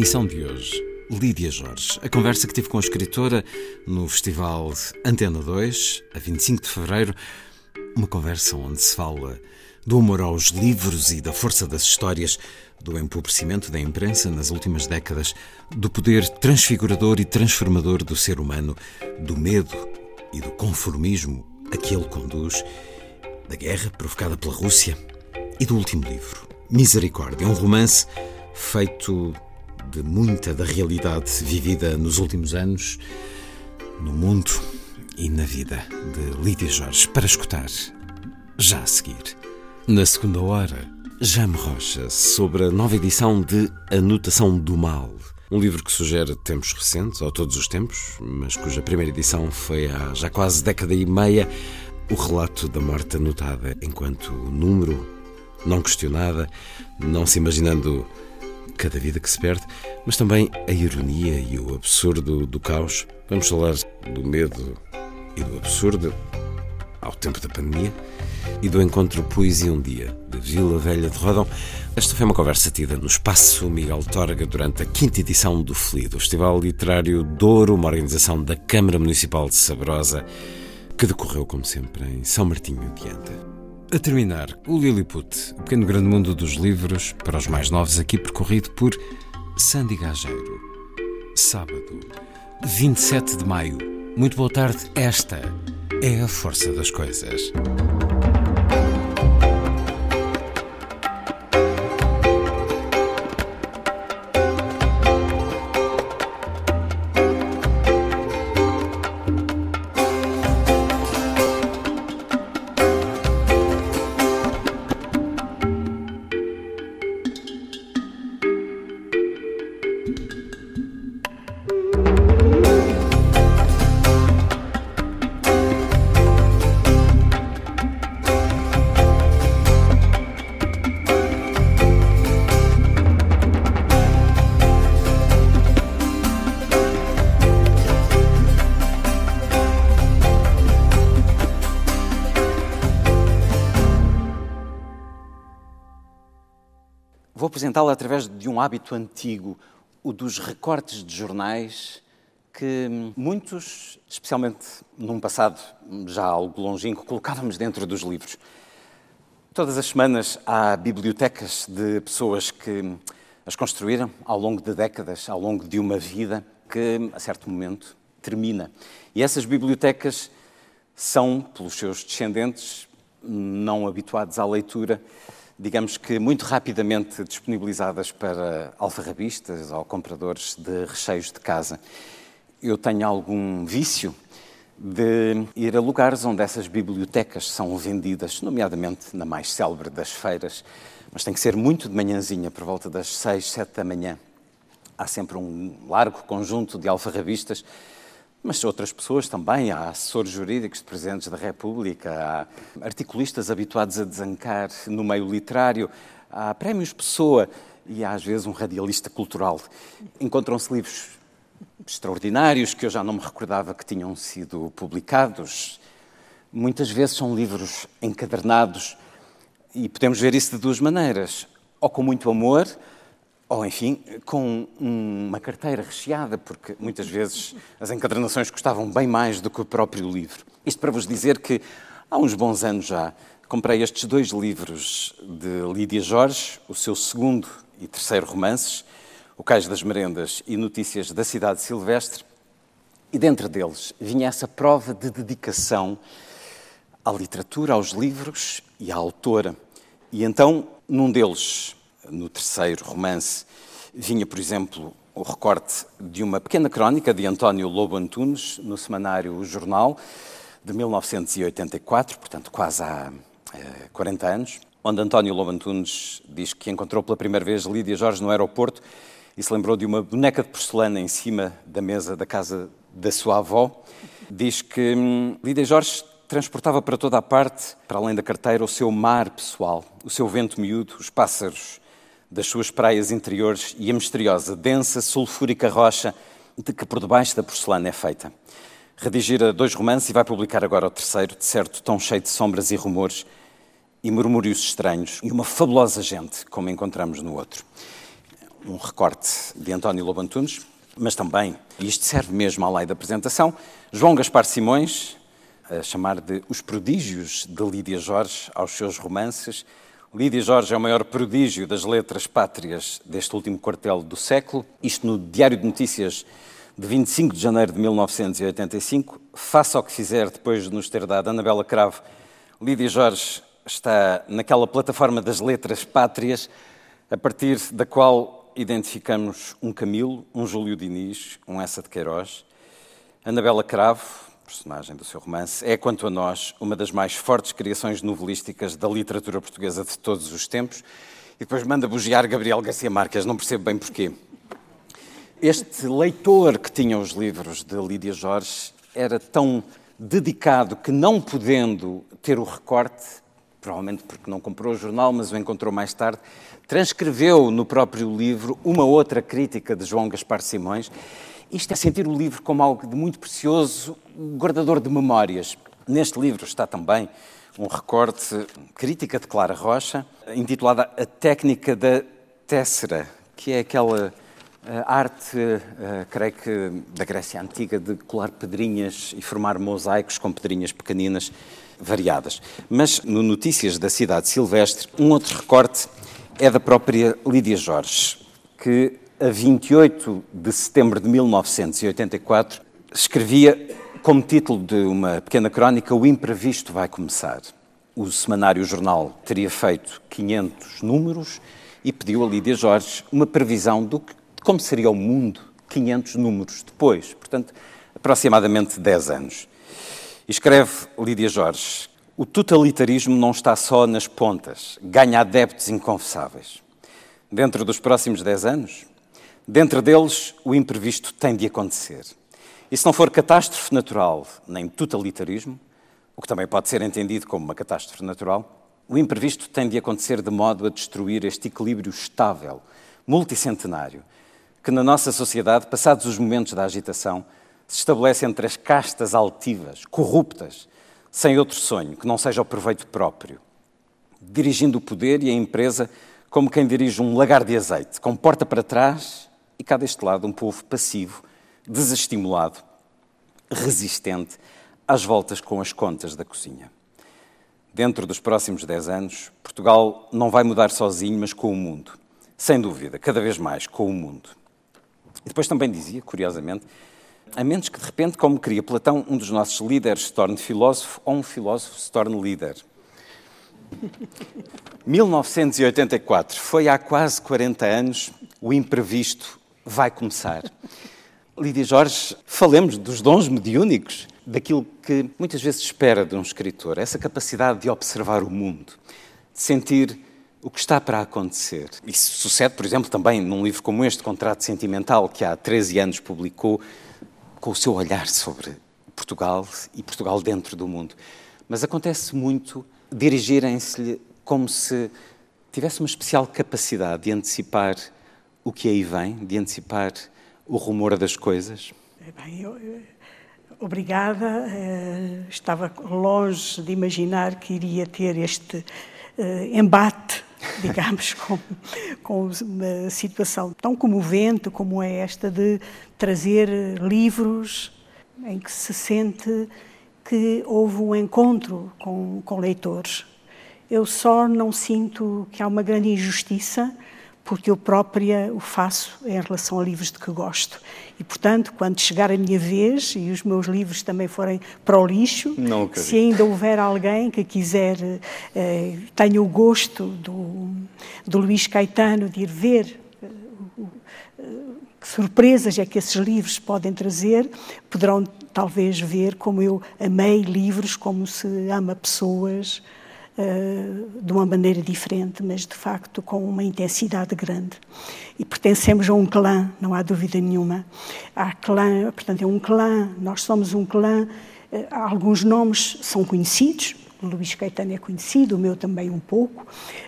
emissão de hoje, Lídia Jorge, a conversa que tive com a escritora no Festival Antena 2, a 25 de fevereiro, uma conversa onde se fala do amor aos livros e da força das histórias, do empobrecimento da imprensa nas últimas décadas, do poder transfigurador e transformador do ser humano, do medo e do conformismo a que ele conduz, da guerra provocada pela Rússia e do último livro, Misericórdia, um romance feito de muita da realidade vivida nos últimos anos, no mundo e na vida de Lídia Jorge, para escutar já a seguir. Na segunda hora, Jame Rocha, sobre a nova edição de Anotação do Mal. Um livro que sugere tempos recentes, ou todos os tempos, mas cuja primeira edição foi há já quase década e meia. O relato da morte anotada enquanto número, não questionada, não se imaginando cada vida que se perde, mas também a ironia e o absurdo do caos. Vamos falar do medo e do absurdo ao tempo da pandemia e do encontro Poesia um Dia, de Vila Velha de Rodão. Esta foi uma conversa tida no Espaço Miguel Torga durante a quinta edição do FLI, do Festival Literário Douro, uma organização da Câmara Municipal de Sabrosa, que decorreu, como sempre, em São Martinho de Anta. A terminar, o Lilliput, o pequeno grande mundo dos livros, para os mais novos aqui percorrido por Sandy Gageiro. Sábado, 27 de maio. Muito boa tarde. Esta é a força das coisas. Apresentá-la através de um hábito antigo, o dos recortes de jornais que muitos, especialmente num passado já algo longínquo, colocávamos dentro dos livros. Todas as semanas há bibliotecas de pessoas que as construíram ao longo de décadas, ao longo de uma vida que, a certo momento, termina. E essas bibliotecas são, pelos seus descendentes, não habituados à leitura, digamos que muito rapidamente disponibilizadas para alfarrabistas ou compradores de recheios de casa. Eu tenho algum vício de ir a lugares onde essas bibliotecas são vendidas, nomeadamente na mais célebre das feiras, mas tem que ser muito de manhãzinha, por volta das seis, sete da manhã. Há sempre um largo conjunto de alfarrabistas mas outras pessoas também, há assessores jurídicos de presidentes da República, há articulistas habituados a desancar no meio literário, há prémios Pessoa e há às vezes um radialista cultural. Encontram-se livros extraordinários que eu já não me recordava que tinham sido publicados. Muitas vezes são livros encadernados e podemos ver isso de duas maneiras, ou com muito amor, Ou, enfim, com uma carteira recheada, porque muitas vezes as encadernações custavam bem mais do que o próprio livro. Isto para vos dizer que há uns bons anos já comprei estes dois livros de Lídia Jorge, o seu segundo e terceiro romances, O Cais das Merendas e Notícias da Cidade Silvestre, e dentro deles vinha essa prova de dedicação à literatura, aos livros e à autora. E então, num deles, no terceiro romance, vinha, por exemplo, o recorte de uma pequena crónica de António Lobo Antunes, no semanário O Jornal, de 1984, portanto, quase há 40 eh, anos, onde António Lobo Antunes diz que encontrou pela primeira vez Lídia Jorge no aeroporto e se lembrou de uma boneca de porcelana em cima da mesa da casa da sua avó. Diz que hum, Lídia Jorge transportava para toda a parte, para além da carteira, o seu mar pessoal, o seu vento miúdo, os pássaros das suas praias interiores e a misteriosa, densa, sulfúrica rocha de que por debaixo da porcelana é feita. Redigira dois romances e vai publicar agora o terceiro, de certo tão cheio de sombras e rumores e murmúrios estranhos e uma fabulosa gente, como encontramos no outro. Um recorte de António Lobo Antunes, mas também, e isto serve mesmo à lei da apresentação, João Gaspar Simões, a chamar de Os Prodígios de Lídia Jorge aos seus romances. Lídia Jorge é o maior prodígio das letras pátrias deste último quartel do século. Isto no Diário de Notícias de 25 de janeiro de 1985. Faça o que fizer depois de nos ter dado Anabela Cravo. Lídia Jorge está naquela plataforma das letras pátrias, a partir da qual identificamos um Camilo, um Júlio Diniz, um Essa de Queiroz. Anabela Cravo, personagem do seu romance, é, quanto a nós, uma das mais fortes criações novelísticas da literatura portuguesa de todos os tempos. E depois manda bugiar Gabriel Garcia Marques, não percebo bem porquê. Este leitor que tinha os livros de Lídia Jorge era tão dedicado que, não podendo ter o recorte, provavelmente porque não comprou o jornal, mas o encontrou mais tarde, transcreveu no próprio livro uma outra crítica de João Gaspar Simões. Isto é sentir o livro como algo de muito precioso, guardador de memórias. Neste livro está também um recorte, crítica de Clara Rocha, intitulada A Técnica da Tessera, que é aquela uh, arte, uh, creio que da Grécia Antiga, de colar pedrinhas e formar mosaicos com pedrinhas pequeninas variadas. Mas no Notícias da Cidade Silvestre, um outro recorte é da própria Lídia Jorge, que a 28 de setembro de 1984 escrevia como título de uma pequena crónica O Imprevisto vai começar. O semanário jornal teria feito 500 números e pediu a Lídia Jorge uma previsão do que, de como seria o mundo 500 números depois, portanto, aproximadamente 10 anos. E escreve Lídia Jorge: O totalitarismo não está só nas pontas, ganha adeptos inconfessáveis. Dentro dos próximos dez anos, dentro deles, o imprevisto tem de acontecer. E se não for catástrofe natural, nem totalitarismo, o que também pode ser entendido como uma catástrofe natural, o imprevisto tem de acontecer de modo a destruir este equilíbrio estável, multicentenário, que na nossa sociedade, passados os momentos da agitação, se estabelece entre as castas altivas, corruptas, sem outro sonho que não seja o proveito próprio, dirigindo o poder e a empresa como quem dirige um lagar de azeite, com porta para trás e cá deste lado um povo passivo, desestimulado, resistente às voltas com as contas da cozinha. Dentro dos próximos dez anos, Portugal não vai mudar sozinho, mas com o mundo. Sem dúvida, cada vez mais com o mundo. E depois também dizia, curiosamente, a menos que de repente, como queria Platão, um dos nossos líderes se torne filósofo ou um filósofo se torne líder. 1984, foi há quase 40 anos, o imprevisto vai começar. Lídia Jorge, falemos dos dons mediúnicos, daquilo que muitas vezes espera de um escritor, essa capacidade de observar o mundo, de sentir o que está para acontecer. Isso sucede, por exemplo, também num livro como este, Contrato Sentimental, que há 13 anos publicou, com o seu olhar sobre Portugal e Portugal dentro do mundo. Mas acontece muito dirigirem-se-lhe como se tivesse uma especial capacidade de antecipar o que aí vem, de antecipar o rumor das coisas. Bem, eu, obrigada. Eh, estava longe de imaginar que iria ter este eh, embate digamos, com, com uma situação tão comovente como é esta de trazer livros em que se sente que houve um encontro com, com leitores. Eu só não sinto que há uma grande injustiça porque eu própria o faço em relação a livros de que gosto. E, portanto, quando chegar a minha vez e os meus livros também forem para o lixo, se ainda houver alguém que quiser, eh, tenha o gosto do, do Luís Caetano de ir ver eh, que surpresas é que esses livros podem trazer, poderão talvez ver como eu amei livros, como se ama pessoas, uh, de uma maneira diferente, mas de facto com uma intensidade grande. E pertencemos a um clã, não há dúvida nenhuma. Há clã, portanto, é um clã, nós somos um clã, uh, alguns nomes são conhecidos, o Luís Caetano é conhecido, o meu também um pouco.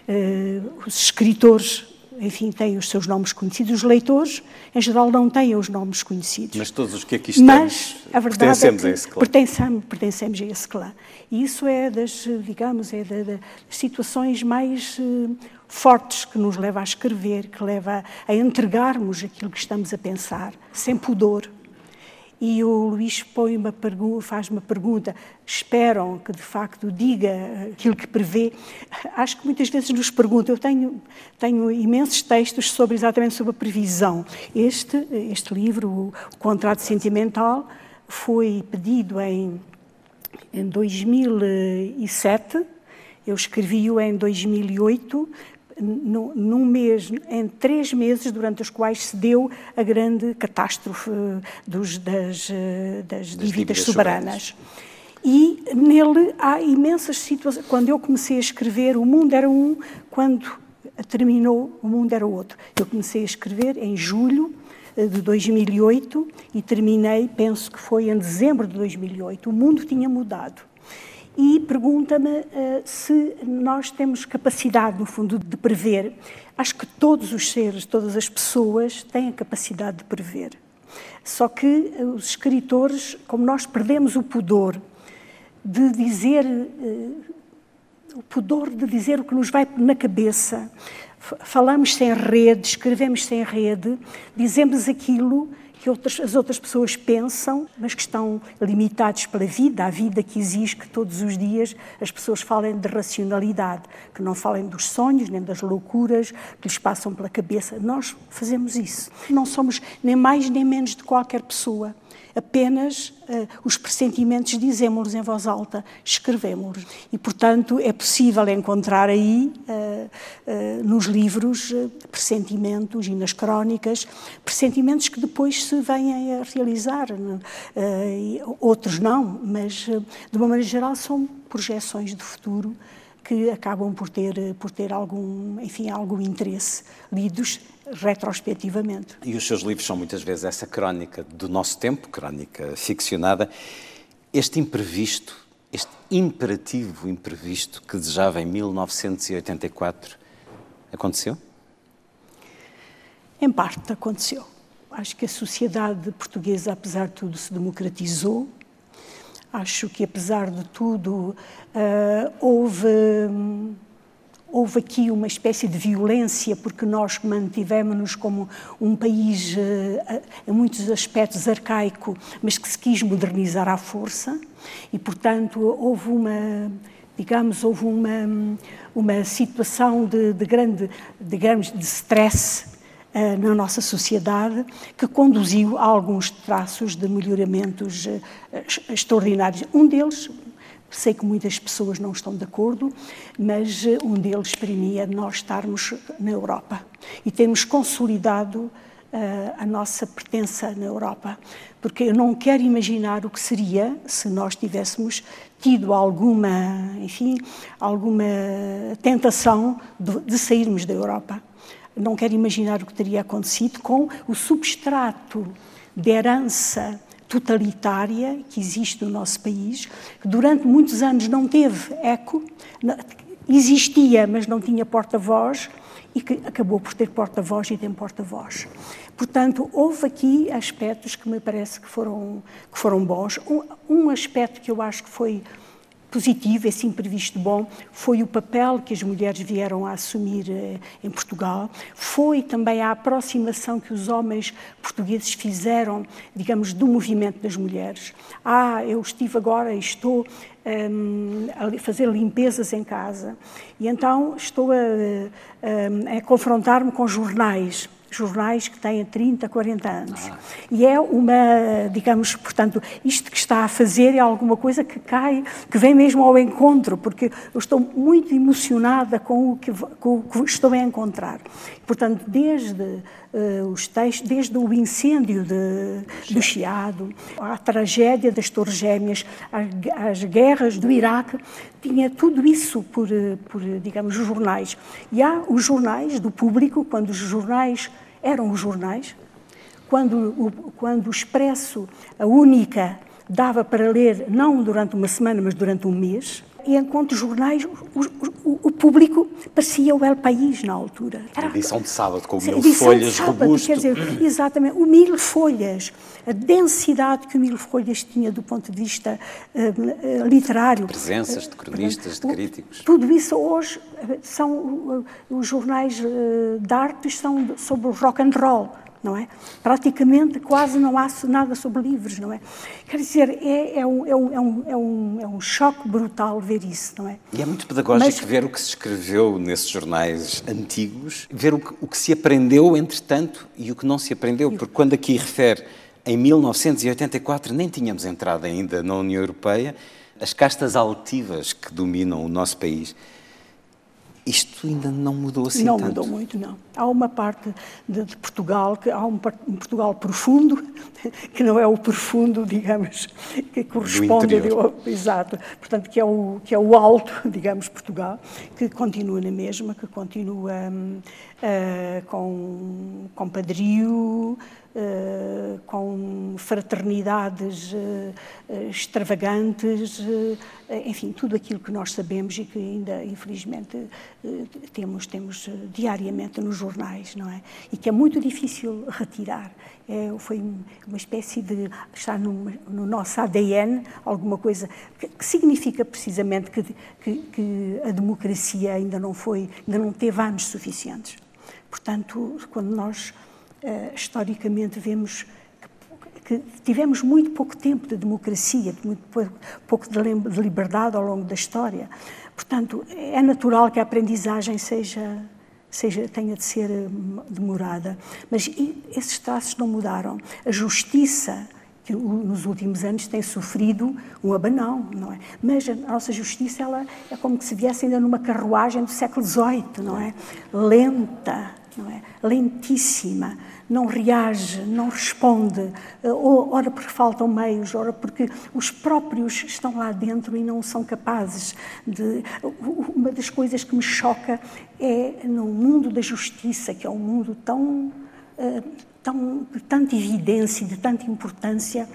Uh, os escritores enfim, têm os seus nomes conhecidos. Os leitores, em geral, não têm os nomes conhecidos. Mas todos os que aqui estamos Mas a verdade pertencemos é a esse clã. Pertencemos, pertencemos a esse clã. E isso é das, digamos, é das situações mais uh, fortes que nos leva a escrever, que leva a entregarmos aquilo que estamos a pensar, sem pudor e o Luís uma faz uma pergunta, esperam que de facto diga aquilo que prevê. Acho que muitas vezes nos perguntam, eu tenho, tenho imensos textos sobre exatamente sobre a previsão. Este, este livro, o Contrato Sentimental, foi pedido em, em 2007, eu escrevi-o em 2008, num mês, em três meses durante os quais se deu a grande catástrofe dos, das, das, das, dívidas, soberanas. E nele há imensas situações. Quando eu comecei a escrever, o mundo era um, quando terminou, o mundo era outro. Eu comecei a escrever em julho eh, de 2008 e terminei, penso que foi em dezembro de 2008. O mundo tinha mudado e pergunta-me uh, se nós temos capacidade, no fundo, de prever. Acho que todos os seres, todas as pessoas têm a capacidade de prever. Só que uh, os escritores, como nós perdemos o pudor de dizer, uh, o pudor de dizer o que nos vai na cabeça, falamos sem rede, escrevemos sem rede, dizemos aquilo que outras, as outras pessoas pensam, mas que estão limitados pela vida, a vida que exige que todos os dias as pessoas falem de racionalidade, que não falem dos sonhos, nem das loucuras que lhes passam pela cabeça. Nós fazemos isso. Não somos nem mais nem menos de qualquer pessoa apenas uh, os pressentimentos dizemos-los em voz alta, escrevemos-los. E, portanto, é possível encontrar aí, uh, uh, nos livros, pressentimentos e nas crónicas, pressentimentos que depois se vêm a realizar. outros não, mas, de uma maneira geral, são projeções de futuro que acabam por ter, por ter algum, enfim, algum interesse, lidos retrospectivamente. E os seus livros são muitas vezes essa crónica do nosso tempo, crónica ficcionada. Este imprevisto, este imperativo imprevisto que desejava em 1984, aconteceu? Em parte aconteceu. Acho que a sociedade portuguesa, apesar de tudo, se democratizou. Acho que, apesar de tudo, uh, houve. Um, houve aqui uma espécie de violência, porque nós mantivemos-nos como um país, eh, em muitos aspectos, arcaico, mas que se quis modernizar à força, e, portanto, houve uma digamos, houve uma, uma situação de, de grande, digamos, de stress uh, na nossa sociedade que conduziu a alguns traços de melhoramentos uh, extraordinários. Um deles, Sei que muitas pessoas não estão de acordo, mas eh, um deles é nós estarmos na Europa e termos consolidado uh, a nossa pertença na Europa. Porque eu não quero imaginar o que seria se nós tivéssemos tido alguma, enfim, alguma tentação de, de sairmos da Europa. Não quero imaginar o que teria acontecido com o substrato de herança totalitária que existe no nosso país, que durante muitos anos não teve eco, existia, mas não tinha porta-voz, e que acabou por ter porta-voz e tem porta-voz. Portanto, houve aqui aspectos que me parece que foram, que foram bons. Um, um, aspecto que eu acho que foi positivo, esse imprevisto bom, foi o papel que as mulheres vieram a assumir eh, em Portugal, foi também a aproximação que os homens portugueses fizeram, digamos, do movimento das mulheres. Ah, eu estive agora e estou um, a fazer limpezas em casa. E então estou a, a, a confrontar-me com jornais jornais que têm 30, 40 anos. Ah. E é uma, digamos, portanto, isto que está a fazer é alguma coisa que cai, que vem mesmo ao encontro, porque eu estou muito emocionada com o que, com o que estou a encontrar. Portanto, desde uh, os textos, desde o incêndio de, do Chiado, a tragédia das Torres Gêmeas, as, as guerras do Iraque, tinha tudo isso por, por, digamos, jornais. E há os jornais do público, quando os jornais eram os jornais, quando o, quando o Expresso, a única, dava para ler não durante uma semana, mas durante um mês, e enquanto jornais, o, o, o, público parecia o El País na altura. Era, edição de sábado, com mil folhas, sábado, robusto. Quer dizer, exatamente, o mil folhas, a densidade que o mil folhas tinha do ponto de vista uh, literário. Presenças de cronistas, de críticos. Tudo isso hoje são, uh, os jornais de artes são sobre o rock and roll não é? Praticamente quase não há nada sobre livros, não é? Quer dizer, é, é, um, é, um, é, um, é, um, é um choque brutal ver isso, não é? E é muito pedagógico Mas... ver o que se escreveu nesses jornais antigos, ver o que, o que se aprendeu, entretanto, e o que não se aprendeu, porque quando aqui refere em 1984 nem tínhamos entrado ainda na União Europeia, as castas altivas que dominam o nosso país isto ainda não mudou assim não tanto. mudou muito, não. Há uma parte de, de, Portugal, que há um, um, Portugal profundo, que não é o profundo, digamos, que corresponde ao, exato, portanto que é o que é o alto, digamos, Portugal, que continua na mesma, que continua uh, com com padrio, Uh, com fraternidades uh, extravagantes, uh, enfim, tudo aquilo que nós sabemos e que ainda, infelizmente, temos, temos diariamente nos jornais, não é? E que é muito difícil retirar. É, foi uma espécie de estar no, no nosso ADN, alguma coisa que, que significa precisamente que, que, que a democracia ainda não foi, ainda não teve anos suficientes. Portanto, quando nós historicamente vemos que, que, tivemos muito pouco tempo de democracia, muito pouco, de, de liberdade ao longo da história. Portanto, é natural que a aprendizagem seja seja, tenha de ser hum, demorada. Mas esses traços não mudaram. A justiça, que nos últimos anos tem sofrido um abanão, não é? Mas a nossa justiça ela é como se viesse ainda numa carruagem do século XVIII, não é? Lenta, não é? Lentíssima não reage, não responde, eh, ora porque faltam meios, ora porque os próprios estão lá dentro e não são capazes de. Uma das coisas que me choca é no mundo da justiça, que é um mundo tão, eh, tão de tanta evidência, de tanta importância,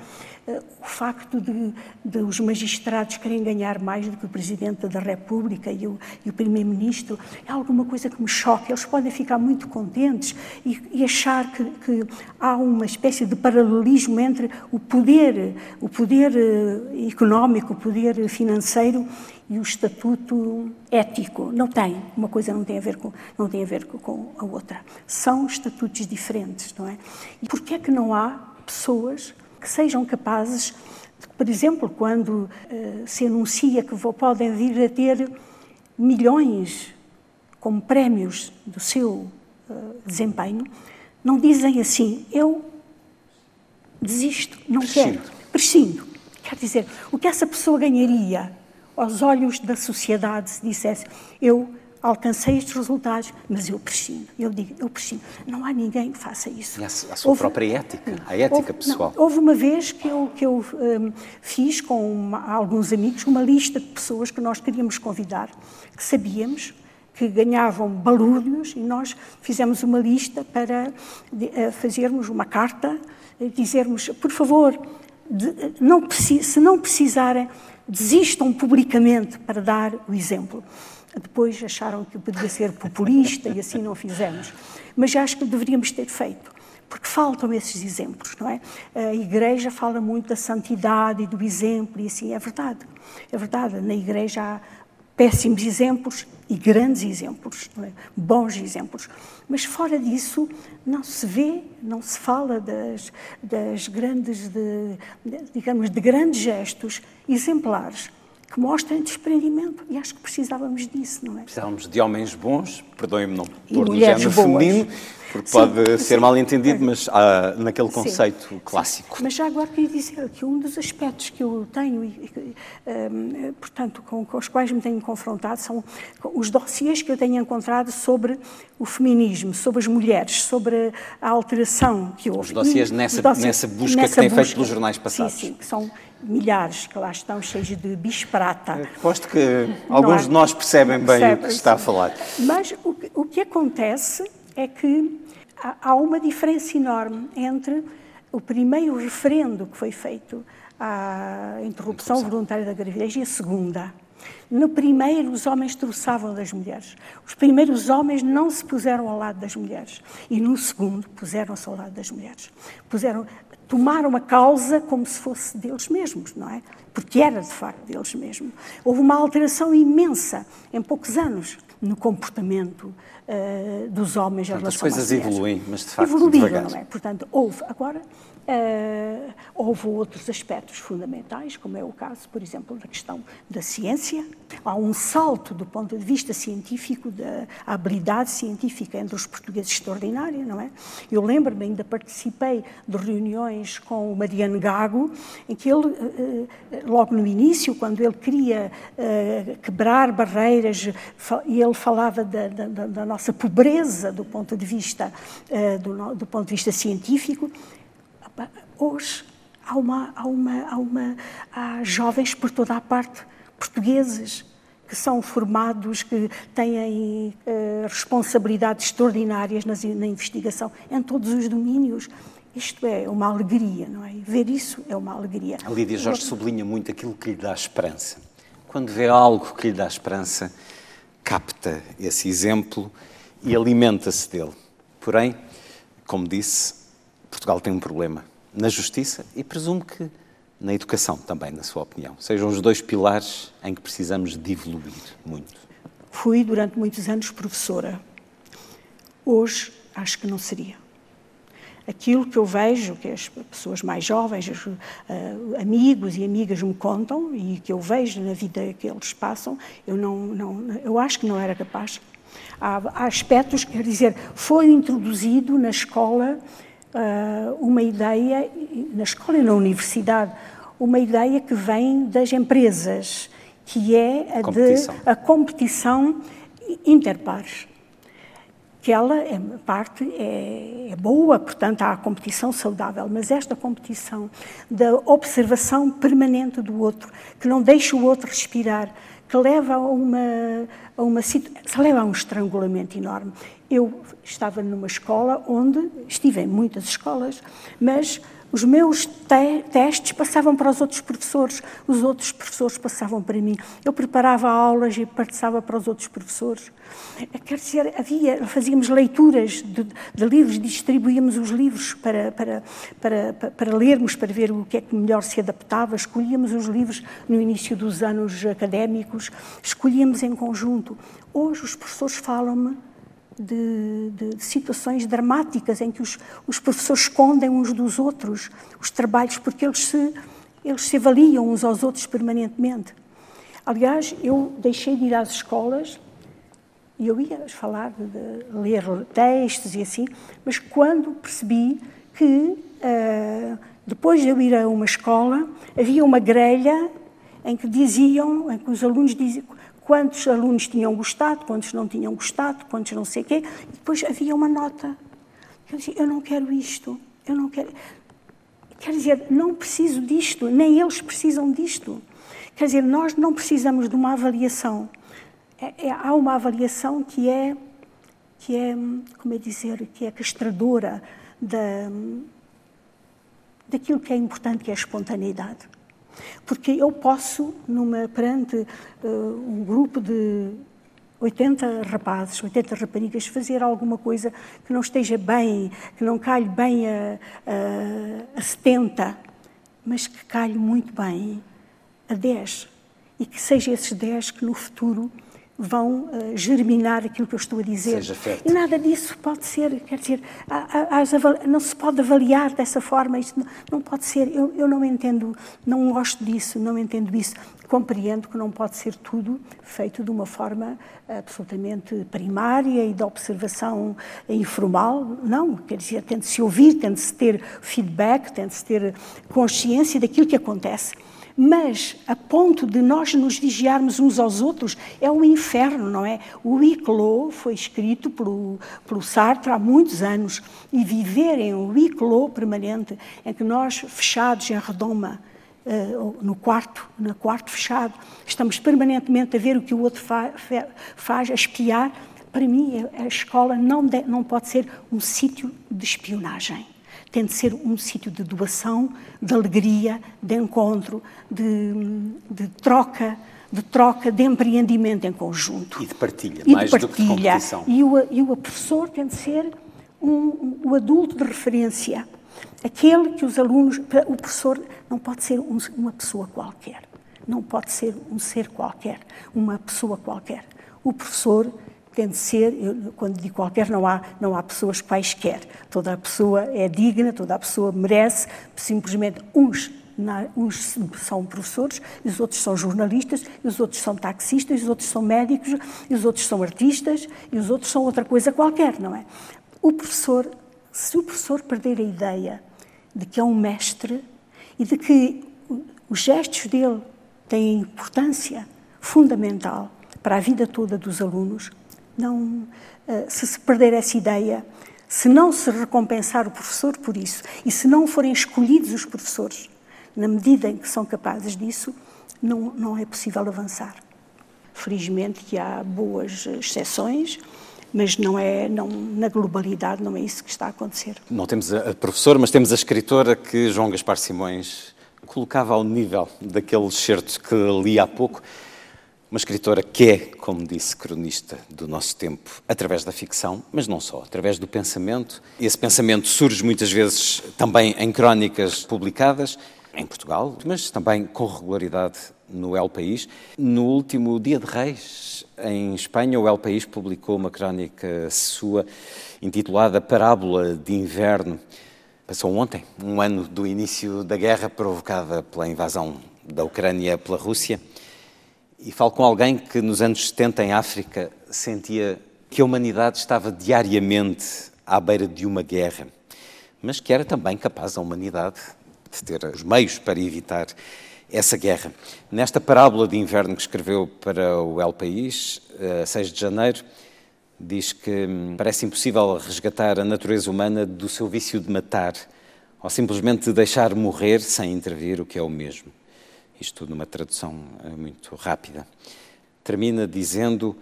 o facto de, de, os magistrados querem ganhar mais do que o Presidente da República e o, o Primeiro-Ministro é alguma coisa que me choca. Eles podem ficar muito contentes e, e achar que, que, há uma espécie de paralelismo entre o poder, o poder eh, económico, o poder financeiro e o estatuto ético. Não tem, uma coisa não tem a ver com, não tem a, ver com a outra. São estatutos diferentes, não é? E por que é que não há pessoas que sejam capazes, de, por exemplo, quando uh, se anuncia que podem vir a ter milhões como prémios do seu uh, desempenho, não dizem assim, eu desisto, não prescindo. quero, prescindo. Quer dizer, o que essa pessoa ganharia aos olhos da sociedade se dissesse, eu alcancei estes resultados, mas eu prescindo. Eu digo, eu prescindo. Não há ninguém que faça isso. E a, sua houve, própria ética, a ética houve, pessoal. Não, houve uma vez que eu, que eu um, fiz com uma, alguns amigos uma lista de pessoas que nós queríamos convidar, que sabíamos que ganhavam balúrdios e nós fizemos uma lista para de, uh, fazermos uma carta e dizermos, por favor, de, não, se não precisarem, desistam publicamente para dar o exemplo. Depois acharam que podia ser populista e assim não fizemos. Mas acho que deveríamos ter feito, porque faltam esses exemplos, não é? A Igreja fala muito da santidade e do exemplo, e assim, é verdade. É verdade, na Igreja há péssimos exemplos e grandes exemplos, é? bons exemplos. Mas fora disso, não se vê, não se fala das, das grandes, de, de, digamos, de grandes gestos exemplares que mostrem desprendimento. E acho que precisávamos disso, não é? Precisávamos de homens bons, perdoem-me não pôr no género feminino, porque sim, pode ser sim, mal entendido, mas ah, naquele conceito sim, clássico. Mas já agora queria dizer que um dos aspectos que eu tenho, e, um, portanto, com, com, os quais me tenho confrontado, são os dossiês que eu tenho encontrado sobre o feminismo, sobre as mulheres, sobre a alteração que houve. Os dossiês nessa, dossiês, nessa busca nessa que tem busca, feito pelos jornais passados. Sim, sim, que são milhares que lá estão, cheios de bisprata. Aposto que alguns de nós percebem bem o que está a falar. Mas o, o que acontece é que há uma diferença enorme entre o primeiro referendo que foi feito à interrupção voluntária da gravidez e a segunda. No primeiro, os homens troçavam das mulheres. Os primeiros homens não se puseram ao lado das mulheres. E no segundo, puseram-se ao lado das mulheres. Puseram, tomaram a causa como se fosse deles mesmos, não é? Porque era de facto deles mesmos. Houve uma alteração imensa em poucos anos no comportamento uh, dos homens em relação As coisas evoluem, mas de facto Evoluíram, devagar. não é? Portanto, houve. Agora, Uh, houve outros aspectos fundamentais, como é o caso, por exemplo, da questão da ciência. Há um salto do ponto de vista científico, da habilidade científica entre os portugueses extraordinária, não é? Eu lembro-me, ainda participei de reuniões com o Mariano Gago, em que ele, uh, logo no início, quando ele queria uh, quebrar barreiras, e ele falava da, da, da, nossa pobreza do ponto de vista, do, do ponto de vista científico, Hoje há, uma, há, uma, há, uma, há jovens por toda a parte, portugueses, que são formados, que têm uh, responsabilidades extraordinárias nas, na investigação em todos os domínios. Isto é uma alegria, não é? Ver isso é uma alegria. A Lídia Jorge sublinha muito aquilo que lhe dá esperança. Quando vê algo que lhe dá esperança, capta esse exemplo e alimenta-se dele. Porém, como disse, Portugal tem um problema na justiça e presumo que na educação também, na sua opinião. Sejam os dois pilares em que precisamos de evoluir muito. Fui durante muitos anos professora. Hoje acho que não seria. Aquilo que eu vejo, que as pessoas mais jovens, uh, amigos e amigas me contam e que eu vejo na vida que eles passam, eu não, não eu acho que não era capaz. Há, há aspectos, quer dizer, foi introduzido na escola uma ideia, na escola e na universidade, uma ideia que vem das empresas, que é a competição. de a competição interpares. Que ela, é, parte, é, é boa, portanto, há a competição saudável, mas esta competição da observação permanente do outro, que não deixa o outro respirar, que leva a uma, a uma leva a um estrangulamento enorme. Eu estava numa escola onde, estive em muitas escolas, mas os meus te testes passavam para os outros professores, os outros professores passavam para mim. Eu preparava aulas e passava para os outros professores. Quer dizer, havia, fazíamos leituras de, de livros, distribuíamos os livros para, para, para, para, lermos, para ver o que é que melhor se adaptava, escolhíamos os livros no início dos anos académicos, escolhíamos em conjunto. Hoje os professores falam-me de, de, de, situações dramáticas em que os, os, professores escondem uns dos outros os trabalhos porque eles se, eles se avaliam uns aos outros permanentemente. Aliás, eu deixei de ir às escolas e eu ia falar de ler textos e assim, mas quando percebi que uh, depois de eu ir a uma escola havia uma grelha em que diziam, em que os alunos diziam quantos alunos tinham gostado, quantos não tinham gostado, quantos não sei o quê, e depois havia uma nota. Eu dizia, eu não quero isto, eu não quero... Quer dizer, não preciso disto, nem eles precisam disto. Quer dizer, nós não precisamos de uma avaliação. É, é, há uma avaliação que é, que é, como é dizer, que é castradora da, daquilo que é importante, que é a espontaneidade. Porque eu posso, numa, perante uh, um grupo de 80 rapazes, 80 raparigas fazer alguma coisa que não esteja bem, que não calhe bem a, a, a 70, mas que calhe muito bem a 10 e que seja esses 10 que no futuro vão uh, germinar aquilo que eu estou a dizer. E nada disso pode ser, quer dizer, não se pode avaliar dessa forma, isto não, não pode ser, eu, eu, não entendo, não gosto disso, não entendo isso. Compreendo que não pode ser tudo feito de uma forma absolutamente primária e de observação informal, não, quer dizer, tem de se ouvir, tem de se ter feedback, tem de se ter consciência daquilo que acontece mas a ponto de nós nos vigiarmos uns aos outros é um inferno, não é? O Iclô foi escrito pelo, pelo Sartre há muitos anos e viver em um Iclô permanente, em que nós, fechados em redoma, Uh, no quarto, no quarto fechado, estamos permanentemente a ver o que o outro fa faz, a espiar. Para mim, a escola não, não pode ser um sítio de espionagem tem de ser um sítio de doação, de alegria, de encontro, de, de troca, de troca, de empreendimento em conjunto. E de partilha, e mais de partilha. do que de competição. E o, e o professor tem de ser um, o adulto de referência, aquele que os alunos... O professor não pode ser um, uma pessoa qualquer, não pode ser um ser qualquer, uma pessoa qualquer. O professor tem de ser, eu, quando digo qualquer, não há, não há pessoas quaisquer. Toda a pessoa é digna, toda a pessoa merece, simplesmente uns, uns são professores, os outros são jornalistas, os outros são taxistas, os outros são médicos, os outros são artistas, e os outros são outra coisa qualquer, não é? O professor, se o professor perder a ideia de que é um mestre e de que os gestos dele têm importância fundamental para a vida toda dos alunos, não, eh, se se perder essa ideia, se não se recompensar o professor por isso e se não forem escolhidos os professores na medida em que são capazes disso, não, não é possível avançar. Felizmente que há boas exceções, mas não é, não, na globalidade não é isso que está a acontecer. Não temos a professora, mas temos a escritora que João Gaspar Simões colocava ao nível daquele excerto que li há pouco. Uma escritora que é, como disse, cronista do nosso tempo, através da ficção, mas não só, através do pensamento. Esse pensamento surge muitas vezes também em crónicas publicadas em Portugal, mas também com regularidade no El País. No último Dia de Reis, em Espanha, o El País publicou uma crónica sua intitulada Parábola de Inverno. Passou ontem, um ano do início da guerra provocada pela invasão da Ucrânia pela Rússia. E falo com alguém que nos anos 70 em África sentia que a humanidade estava diariamente à beira de uma guerra, mas que era também capaz a humanidade de ter os meios para evitar essa guerra. Nesta parábola de inverno que escreveu para o El País, a 6 de janeiro, diz que hum, parece impossível resgatar a natureza humana do seu vício de matar ou simplesmente de deixar morrer sem intervir, o que é o mesmo isto numa tradução eh, muito rápida. Termina dizendo: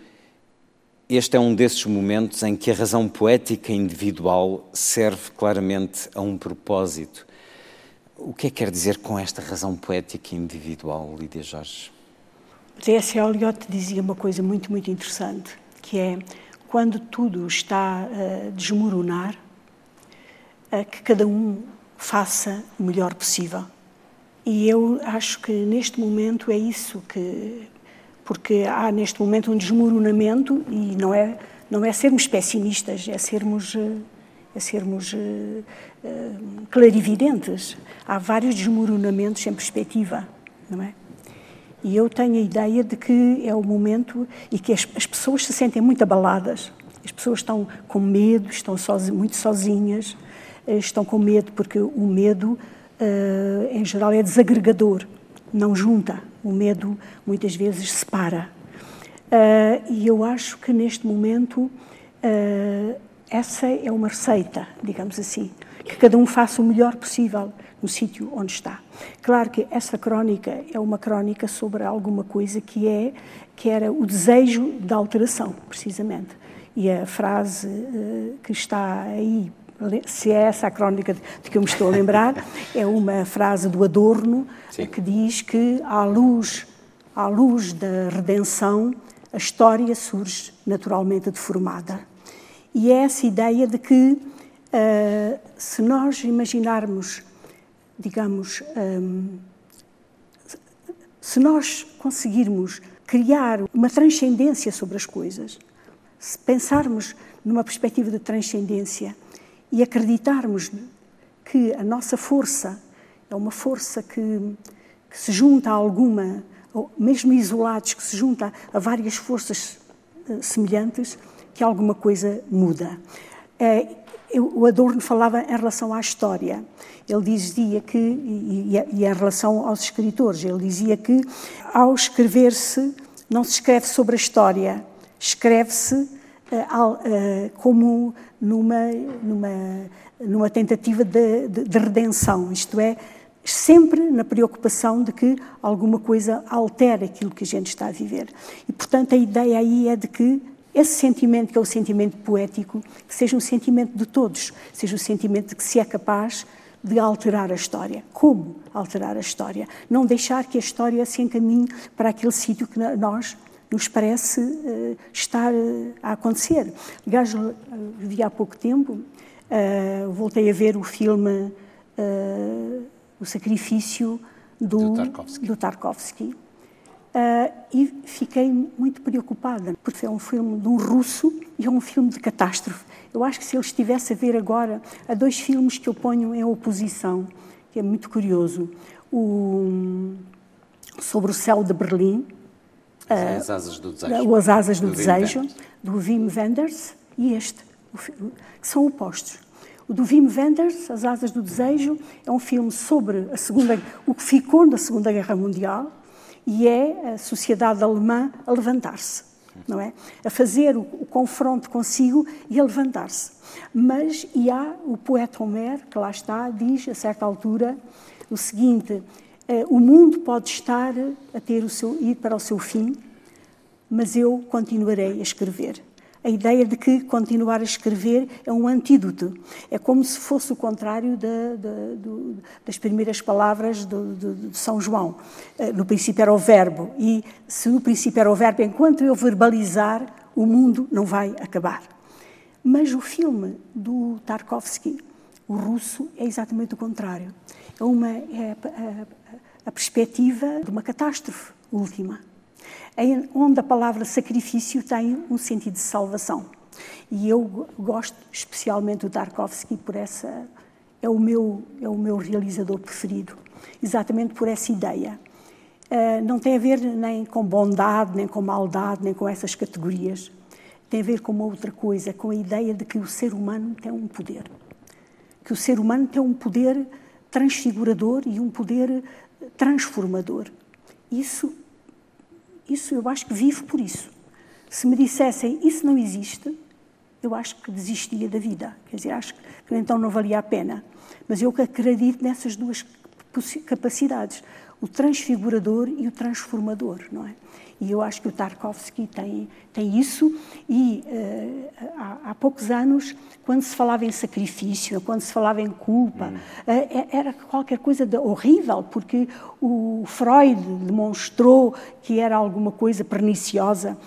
Este é um desses momentos em que a razão poética individual serve claramente a um propósito. O que é que quer dizer com esta razão poética individual, Lídia Jorge? T.S. Eliot dizia uma coisa muito, muito interessante, que é quando tudo está a desmoronar, que cada um faça o melhor possível. E eu acho que neste momento é isso que. Porque há neste momento um desmoronamento e não é, não é sermos pessimistas, é sermos, é sermos uh, clarividentes. Há vários desmoronamentos em perspectiva, não é? E eu tenho a ideia de que é o momento e que as, as pessoas se sentem muito abaladas. As pessoas estão com medo, estão muito sozinhas, eh, estão com medo porque o medo uh, em geral, é desagregador, não junta. O medo muitas vezes separa. Uh, e eu acho que neste momento uh, essa é uma receita, digamos assim, que cada um faça o melhor possível no sítio onde está. Claro que essa crónica é uma crónica sobre alguma coisa que é que era o desejo da alteração, precisamente. E a frase uh, que está aí se é essa a crónica de que eu me estou a lembrar, é uma frase do Adorno Sim. que diz que à luz, à luz da redenção a história surge naturalmente deformada. E é essa ideia de que, uh, se nós imaginarmos, digamos, um, se nós conseguirmos criar uma transcendência sobre as coisas, se pensarmos numa perspectiva de transcendência e acreditarmos que a nossa força é uma força que, que se junta a alguma, mesmo isolados, que se junta a várias forças uh, semelhantes, que alguma coisa muda. É, o Adorno falava em relação à história. Ele dizia que, e, e, em relação aos escritores, ele dizia que ao escrever-se, não se escreve sobre a história, escreve-se como numa, numa, numa tentativa de, de, de redenção, isto é, sempre na preocupação de que alguma coisa altere aquilo que a gente está a viver. E, portanto, a ideia aí é de que esse sentimento, que é o sentimento poético, que seja um sentimento de todos, seja um sentimento de que se é capaz de alterar a história. Como alterar a história? Não deixar que a história se encaminhe para aquele sítio que nós nos parece uh, estar uh, a acontecer. Aliás, uh, vi há pouco tempo, voltei a ver o filme O Sacrifício do, do Tarkovsky. Do Tarkovsky e fiquei muito preocupada, porque é um filme de um russo e é um filme de catástrofe. Eu acho que se ele estivesse a ver agora, há dois filmes que eu ponho em oposição, que é muito curioso. O, sobre o céu de Berlim. Uh, As Asas do Desejo. O As Asas do, do Desejo, Wim do Wim Wenders, e este, que são opostos. O do Wim Wenders, As Asas do Desejo, é um filme sobre a segunda, o que ficou da Segunda Guerra Mundial, e é a sociedade alemã a levantar-se, não é? A fazer o, o confronto consigo e a levantar-se. Mas, e há o poeta Homer, que lá está, diz a certa altura o seguinte: o mundo pode estar a ter o seu, ir para o seu fim, mas eu continuarei a escrever a ideia de que continuar a escrever é um antídoto. É como se fosse o contrário das primeiras palavras de, São João. Eh, no princípio era o verbo, e se no princípio era o verbo, enquanto eu verbalizar, o mundo não vai acabar. Mas o filme do Tarkovsky, o russo, é exatamente o contrário. É, uma, é a, a, perspectiva de uma catástrofe última onde a palavra sacrifício tem um sentido de salvação. E eu gosto especialmente do Tarkovsky por essa é o meu é o meu realizador preferido, exatamente por essa ideia. Uh, não tem a ver nem com bondade, nem com maldade, nem com essas categorias. Tem a ver com uma outra coisa, com a ideia de que o ser humano tem um poder. Que o ser humano tem um poder transfigurador e um poder transformador. Isso isso eu acho que vivo por isso. Se me dissessem isso não existe, eu acho que desistia da vida. Quer dizer, acho que então não valia a pena. Mas eu acredito nessas duas capacidades, o transfigurador e o transformador, não é? E eu acho que o Tarkovsky tem, tem isso, e uh, há, há, poucos anos, quando se falava em sacrifício, quando se falava em culpa, uh, era qualquer coisa de horrível, porque o Freud demonstrou que era alguma coisa perniciosa.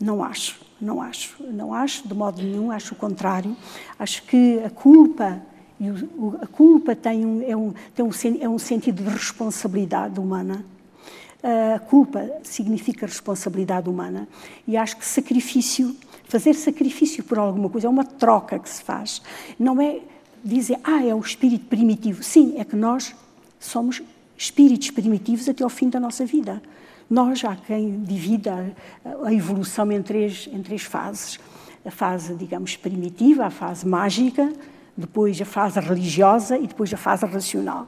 Não acho, não acho, não acho de modo nenhum, acho o contrário. Acho que a culpa e o, a culpa tem um, é, um, tem um, é um sentido de responsabilidade humana a culpa significa responsabilidade humana e acho que sacrifício, fazer sacrifício por alguma coisa, é uma troca que se faz. Não é dizer, ah, é o espírito primitivo. Sim, é que nós somos espíritos primitivos até ao fim da nossa vida. Nós, há quem divida a evolução em três, em três fases. A fase, digamos, primitiva, a fase mágica, depois a fase religiosa e depois a fase racional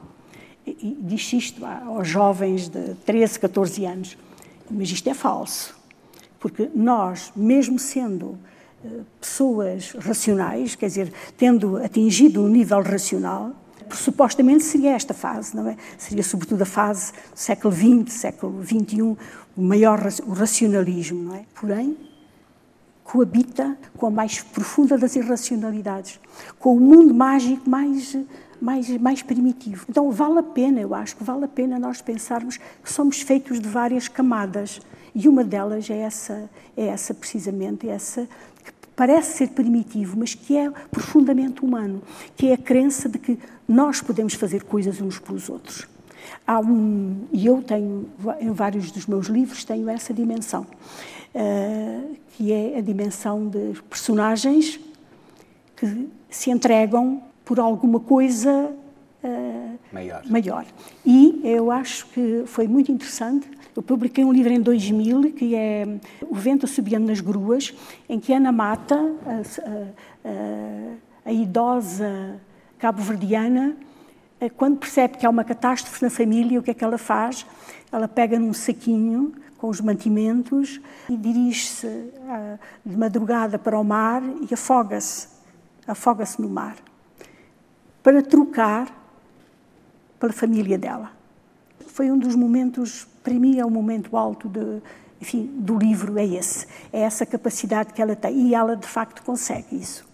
e diz isto aos jovens de 13, 14 anos, mas isto é falso, porque nós, mesmo sendo eh, pessoas racionais, quer dizer, tendo atingido um nível racional, supostamente seria esta fase, não é? Seria sobretudo a fase do século XX, século XXI, o maior o racionalismo, não é? Porém, coabita com a mais profunda das irracionalidades, com o mundo mágico mais mais, mais primitivo. Então vale a pena, eu acho que vale a pena nós pensarmos que somos feitos de várias camadas e uma delas é essa, é essa precisamente, é essa que parece ser primitivo, mas que é profundamente humano, que é a crença de que nós podemos fazer coisas uns pelos outros. Há um, e eu tenho, em vários dos meus livros, tenho essa dimensão, uh, que é a dimensão de personagens que se entregam por alguma coisa uh, maior. maior. E eu acho que foi muito interessante. Eu publiquei um livro em 2000 que é O Vento Assobiando nas Gruas, em que Ana Mata, a, a, a idosa cabo-verdiana, eh, quando percebe que há uma catástrofe na família, o que é que ela faz? Ela pega num saquinho com os mantimentos e dirige-se uh, de madrugada para o mar e afoga-se, afoga-se no mar para trocar pela família dela. Foi um dos momentos, para mim é o um momento alto de, enfim, do livro, é esse. É essa capacidade que ela tem. E ela, de facto, consegue isso.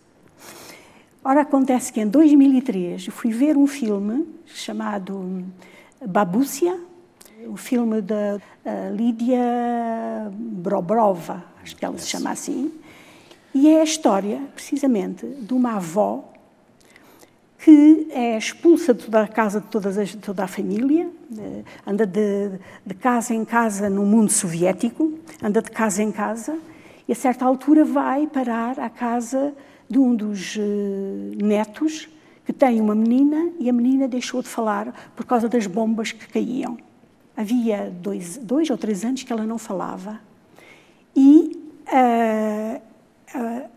Ora, acontece que em 2003 fui ver um filme chamado Babúcia, o filme da Lídia Brobrova, acho que ela se chama assim, e é a história, precisamente, de uma avó que é expulsa da casa de todas as, toda a família, anda de, de, casa em casa no mundo soviético, anda de casa em casa, e a certa altura vai parar à casa de um dos uh, netos que tem uma menina e a menina deixou de falar por causa das bombas que caíam. Havia dois, dois ou três anos que ela não falava. E uh, uh,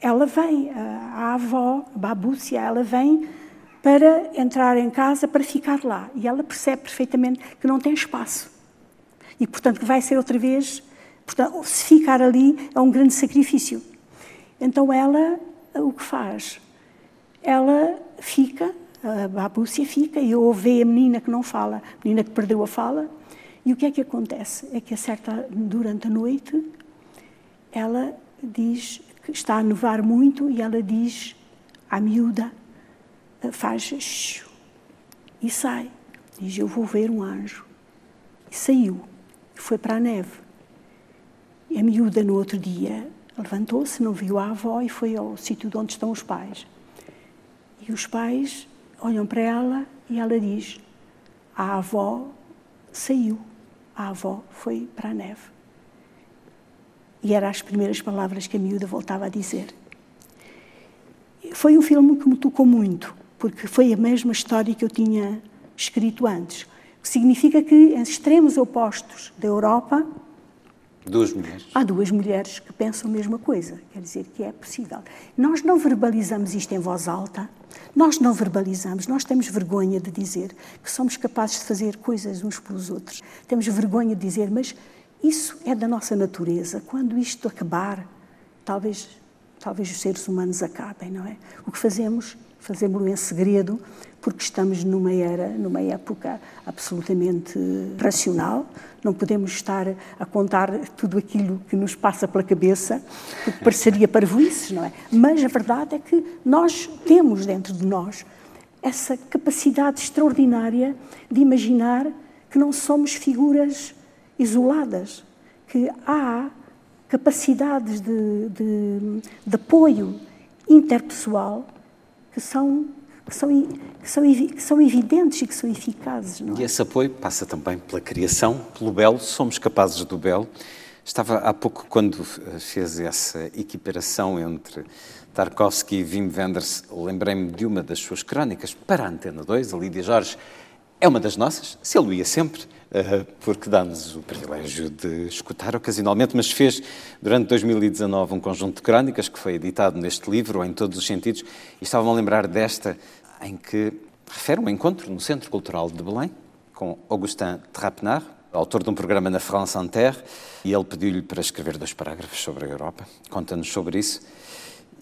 ela vem, a avó, a babúcia, ela vem para entrar em casa, para ficar lá. E ela percebe perfeitamente que não tem espaço. E, portanto, que vai ser outra vez. Portanto, se ficar ali é um grande sacrifício. Então, ela, o que faz? Ela fica, a babúcia fica, e ouve a menina que não fala, a menina que perdeu a fala. E o que é que acontece? É que, a certa, durante a noite, ela diz está a nevar muito e ela diz à miúda, faz e sai. Diz, eu vou ver um anjo. E saiu, e foi para a neve. E a miúda, no outro dia, levantou-se, não viu a avó e foi ao sítio onde estão os pais. E os pais olham para ela e ela diz, a avó saiu, a avó foi para a neve. E eram as primeiras palavras que a miúda voltava a dizer. Foi um filme que me tocou muito, porque foi a mesma história que eu tinha escrito antes. O que significa que, em extremos opostos da Europa, Duas mulheres. Há duas mulheres que pensam a mesma coisa, quer dizer que é possível. Nós não verbalizamos isto em voz alta, nós não verbalizamos, nós temos vergonha de dizer que somos capazes de fazer coisas uns pelos outros. Temos vergonha de dizer, mas isso é da nossa natureza. Quando isto acabar, talvez, talvez os seres humanos acabem, não é? O que fazemos, fazemos-lo em segredo, porque estamos numa era, numa época absolutamente racional. Não podemos estar a contar tudo aquilo que nos passa pela cabeça, porque pareceria parvoices, não é? Mas a verdade é que nós temos dentro de nós essa capacidade extraordinária de imaginar que não somos figuras isoladas, que há capacidades de, de, de apoio interpessoal que são, que, são, que, são, que são evidentes e que são eficazes. É? E esse apoio passa também pela criação, pelo belo, somos capazes do belo. Estava há pouco, quando fez essa equiparação entre Tarkovsky e Wim Wenders, lembrei-me de uma das suas crónicas para a Antena 2, a Lídia Jorge. É uma das nossas, se ele ia sempre eh, porque dá-nos o privilégio de escutar ocasionalmente, mas fez durante 2019 um conjunto de crónicas que foi editado neste livro, em todos os sentidos, e estava-me a lembrar desta, em que refere um encontro no Centro Cultural de Belém com Augustin Trapenard, autor de um programa na France Inter, e ele pediu-lhe para escrever dois parágrafos sobre a Europa. Conta-nos sobre isso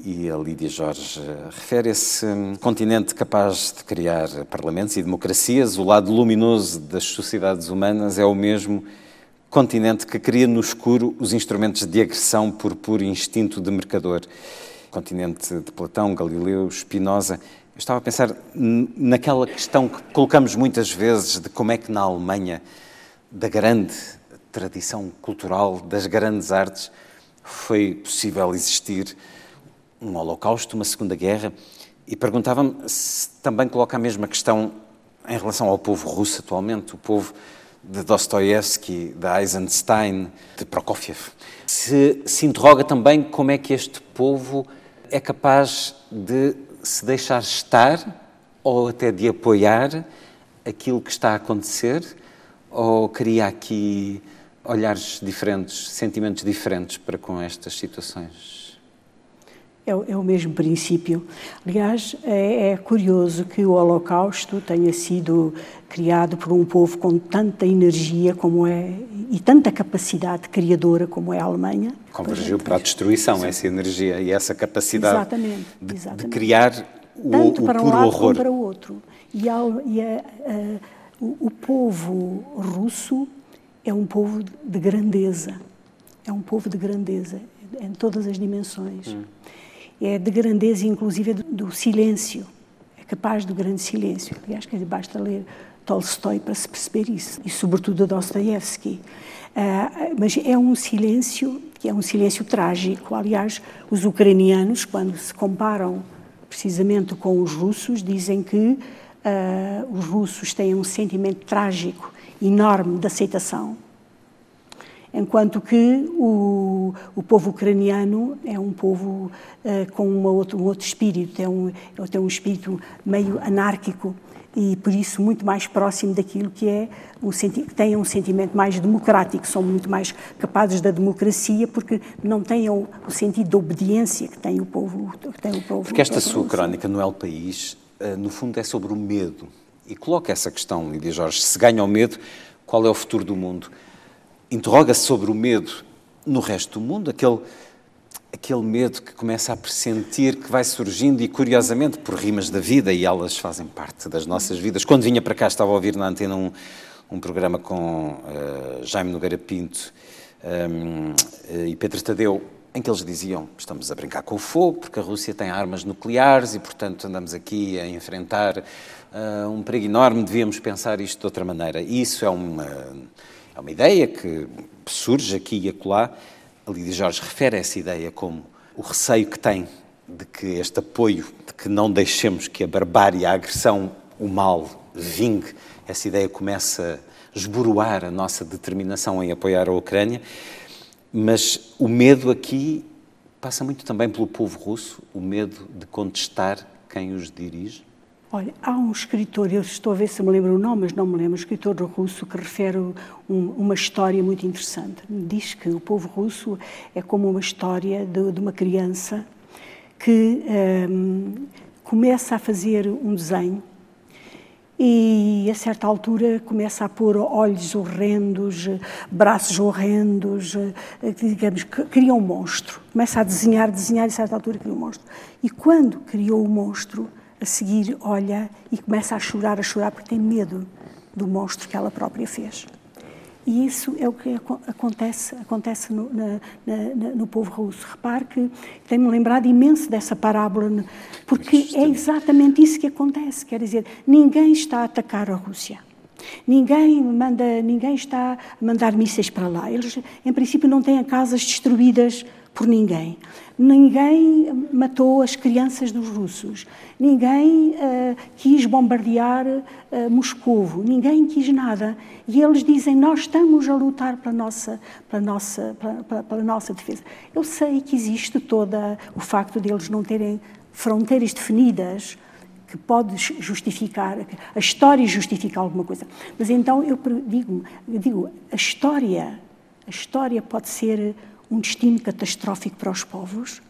e a Lídia Jorge refere esse continente capaz de criar parlamentos e democracias. O lado luminoso das sociedades humanas é o mesmo continente que cria no escuro os instrumentos de agressão por puro instinto de mercador. Continente de Platão, Galileu, Spinoza. Eu estava a pensar naquela questão que colocamos muitas vezes de como é que na Alemanha, da grande tradição cultural, das grandes artes, foi possível existir um holocausto, uma segunda guerra, e perguntava-me se também coloca a mesma questão em relação ao povo russo atualmente, o povo de Dostoiévski, de Eisenstein, de Prokofiev. Se, se interroga também como é que este povo é capaz de se deixar estar ou até de apoiar aquilo que está a acontecer, ou cria aqui olhares diferentes, sentimentos diferentes para com estas situações? É, é, o mesmo princípio. Aliás, é, é, curioso que o Holocausto tenha sido criado por um povo com tanta energia como é e tanta capacidade criadora como é a Alemanha. Convergiu para a destruição essa energia e essa capacidade exatamente, de, exatamente. de, criar o, Tanto o para puro um lado horror. como para o outro. E, a, e a, a, o, o povo russo é um povo de grandeza. É um povo de grandeza em todas as dimensões. Hum é de grandeza, inclusive, do silêncio. É capaz do grande silêncio. Aliás, que basta ler Tolstói para se perceber isso. E, sobretudo, Dostoiévski. Uh, mas é um silêncio que é um silêncio trágico. Aliás, os ucranianos, quando se comparam precisamente com os russos, dizem que uh, os russos têm um sentimento trágico enorme de aceitação enquanto que o, o povo ucraniano é um povo uh, com uma outro, um outro espírito, tem um, tem um espírito meio anárquico e por isso muito mais próximo daquilo que é um que tem um sentimento mais democrático, são muito mais capazes da democracia porque não têm o, o sentido de obediência que tem o povo, que tem o povo. Porque esta sua crónica no El País, uh, no fundo é sobre o medo e coloca essa questão, Lídia Jorge, se ganha o medo, qual é o futuro do mundo? Interroga-se sobre o medo no resto do mundo, aquele, aquele medo que começa a pressentir que vai surgindo e, curiosamente, por rimas da vida, e elas fazem parte das nossas vidas. Quando vinha para cá, estava a ouvir na antena um, um programa com uh, Jaime Nogueira Pinto um, uh, e Pedro Tadeu, em que eles diziam estamos a brincar com o fogo porque a Rússia tem armas nucleares e, portanto, andamos aqui a enfrentar uh, um perigo enorme, devíamos pensar isto de outra maneira. E isso é uma é uma ideia que surge aqui e acolá. A Lídia Jorge refere essa ideia como o receio que tem de que este apoio, de que não deixemos que a barbárie, a agressão, o mal vingue, essa ideia começa a esboroar a nossa determinação em apoiar a Ucrânia. Mas o medo aqui passa muito também pelo povo russo, o medo de contestar quem os dirige. Olha, há um escritor, eu estou a ver se me lembro o nome, mas não me lembro, um escritor russo que refere um, uma história muito interessante. Diz que o povo russo é como uma história de, de uma criança que um, começa a fazer um desenho e a certa altura começa a pôr olhos horrendos, braços horrendos, digamos, cria um monstro. Começa a desenhar, desenhar e a certa altura cria um monstro. E quando criou o monstro, a seguir olha e começa a chorar, a chorar, porque tem medo do monstro que ela própria fez. E isso é o que acontece, acontece no, na, na, no povo russo. Repare que tenho-me lembrado imenso dessa parábola, porque é exatamente isso que acontece. Quer dizer, ninguém está a atacar a Rússia. Ninguém manda, ninguém está a mandar mísseis para lá. Eles, em princípio, não têm casas destruídas por ninguém. Ninguém matou as crianças dos russos. Ninguém uh, quis bombardear uh, Moscovo. Ninguém quis nada. E eles dizem: Nós estamos a lutar pela nossa, pela nossa, pela, pela nossa defesa. Eu sei que existe todo o facto de eles não terem fronteiras definidas que pode justificar, a história justifica alguma coisa. Mas então eu digo, eu digo a história, a história pode ser um destino catastrófico para os povos?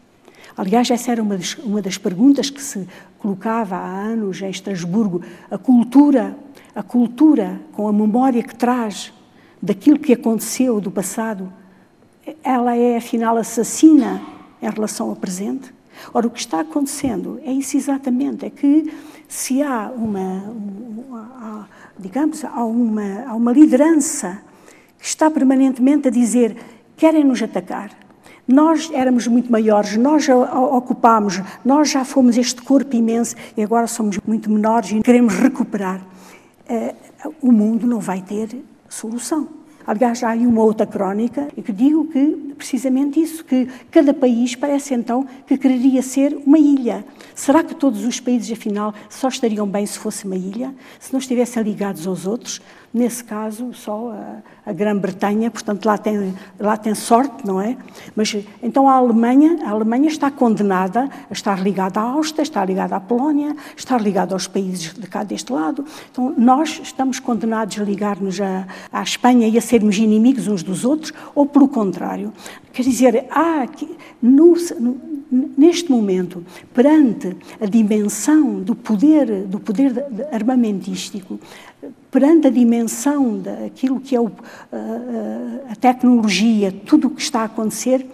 Aliás, essa era uma das, uma das perguntas que se colocava há anos em Estrasburgo. A cultura, a cultura com a memória que traz daquilo que aconteceu do passado, ela é afinal assassina em relação ao presente? Ora, o que está acontecendo é isso exatamente, é que se há uma, digamos, há uma, há uma liderança que está permanentemente a dizer: querem nos atacar. Nós éramos muito maiores, nós já ocupámos, nós já fomos este corpo imenso e agora somos muito menores e queremos recuperar. Uh, o mundo não vai ter solução. Aliás, há aí uma outra crónica que digo que precisamente isso, que cada país parece então que quereria ser uma ilha. Será que todos os países, afinal, só estariam bem se fosse uma ilha? Se não estivessem ligados aos outros? Nesse caso, só a, a Grã-Bretanha, portanto, lá tem, lá tem sorte, não é? Mas então a Alemanha, a Alemanha está condenada a estar ligada à Áustria, está ligada à Polónia, está ligada aos países de cá deste lado. Então, nós estamos condenados a ligar-nos à Espanha e a sermos inimigos uns dos outros, ou pelo contrário. Quer dizer, há aqui, no, neste momento, perante a dimensão do poder, do poder armamentístico, perante a dimensão daquilo que é o, a, a tecnologia, tudo o que está a acontecer,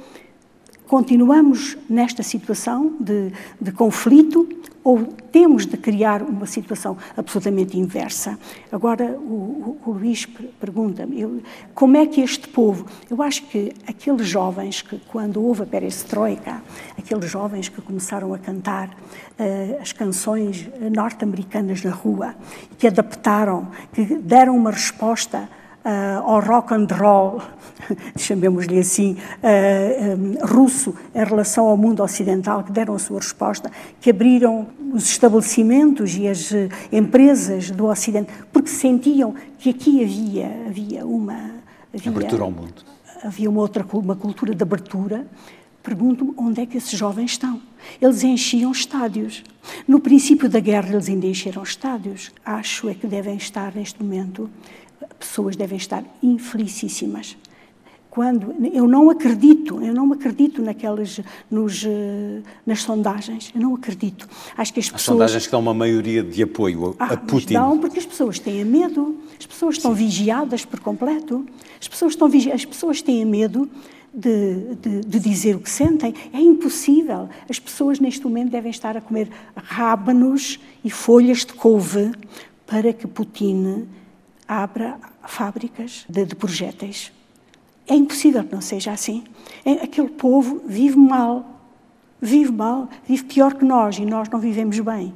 continuamos nesta situação de, de conflito ou temos de criar uma situação absolutamente inversa. Agora, o, o, o Luís pergunta-me, como é que este povo, eu acho que aqueles jovens que, quando houve a perestroika, aqueles jovens que começaram a cantar uh, as canções norte-americanas na rua, que adaptaram, que deram uma resposta uh, ao rock and roll, chamemos-lhe assim, uh, um, russo, em relação ao mundo ocidental, que deram a sua resposta, que abriram os estabelecimentos e as empresas do Ocidente, porque sentiam que aqui havia, havia uma... Havia, abertura ao mundo. Havia uma outra uma cultura de abertura. Pergunto-me onde é que esses jovens estão. Eles enchiam estádios. No princípio da guerra, eles ainda encheram estádios. Acho é que devem estar neste momento pessoas devem estar infelicíssimas. Quando eu não acredito, eu não acredito naquelas nos, eh, nas sondagens, eu não acredito. Acho que as, as pessoas sondagens que dão uma maioria de apoio a, ah, a Putin. Não, porque as pessoas têm medo. As pessoas estão Sim. vigiadas por completo. As pessoas estão as pessoas têm medo de, de, de, dizer o que sentem. É impossível. As pessoas neste momento devem estar a comer rábanos e folhas de couve para que Putin abra fábricas de, de projéteis. É impossível que não seja assim. É, aquele povo vive mal, vive mal, vive pior que nós e nós não vivemos bem.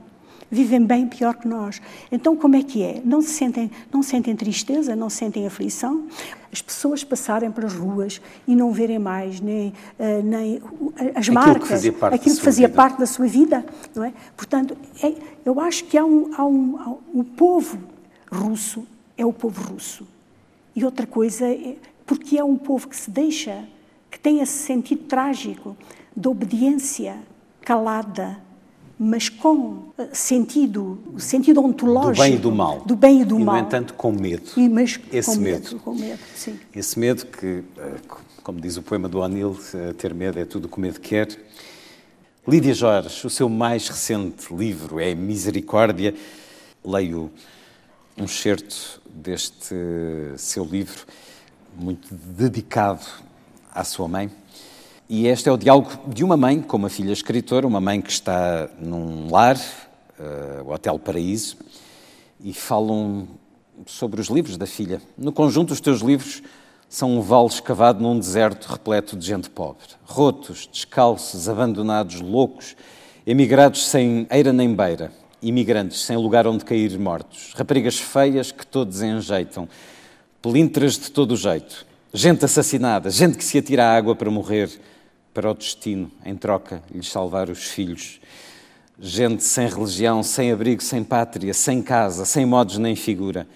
Vivem bem pior que nós. Então, como é que é? Não se sentem, não sentem tristeza, não sentem aflição? As pessoas passarem pelas ruas e não verem mais nem, uh, nem as aquilo marcas, que fazia parte aquilo que fazia vida. parte da sua vida, não é? Portanto, é, eu acho que há um, há um, há um, o povo russo é o povo russo. E outra coisa é porque é um povo que se deixa, que tem esse sentido trágico da obediência calada, mas com eh, sentido, sentido ontológico. Do bem e do mal. Do bem e do e, mal. no entanto, com medo. E, mas Esse com medo. medo. Com medo, sim. Esse medo que, eh, como diz o poema do Anil, eh, ter medo é tudo o que o medo quer. Lídia Jorge, o seu mais recente livro é Misericórdia. Leio um excerto deste seu livro, muito dedicado à sua mãe. E este é o diálogo de uma mãe com uma filha escritora, uma mãe que está num lar, uh, o Hotel Paraíso, e falam sobre os livros da filha. No conjunto, os teus livros são um vale escavado num deserto repleto de gente pobre. Rotos, descalços, abandonados, loucos, emigrados sem eira nem beira, imigrantes sem lugar onde cair mortos, raparigas feias que todos enjeitam, pelintras de todo o jeito, gente assassinada, gente que se atira à água para morrer, para o destino, em troca, lhes salvar os filhos. Gente sem religião, sem abrigo, sem pátria, sem casa, sem modos nem figura.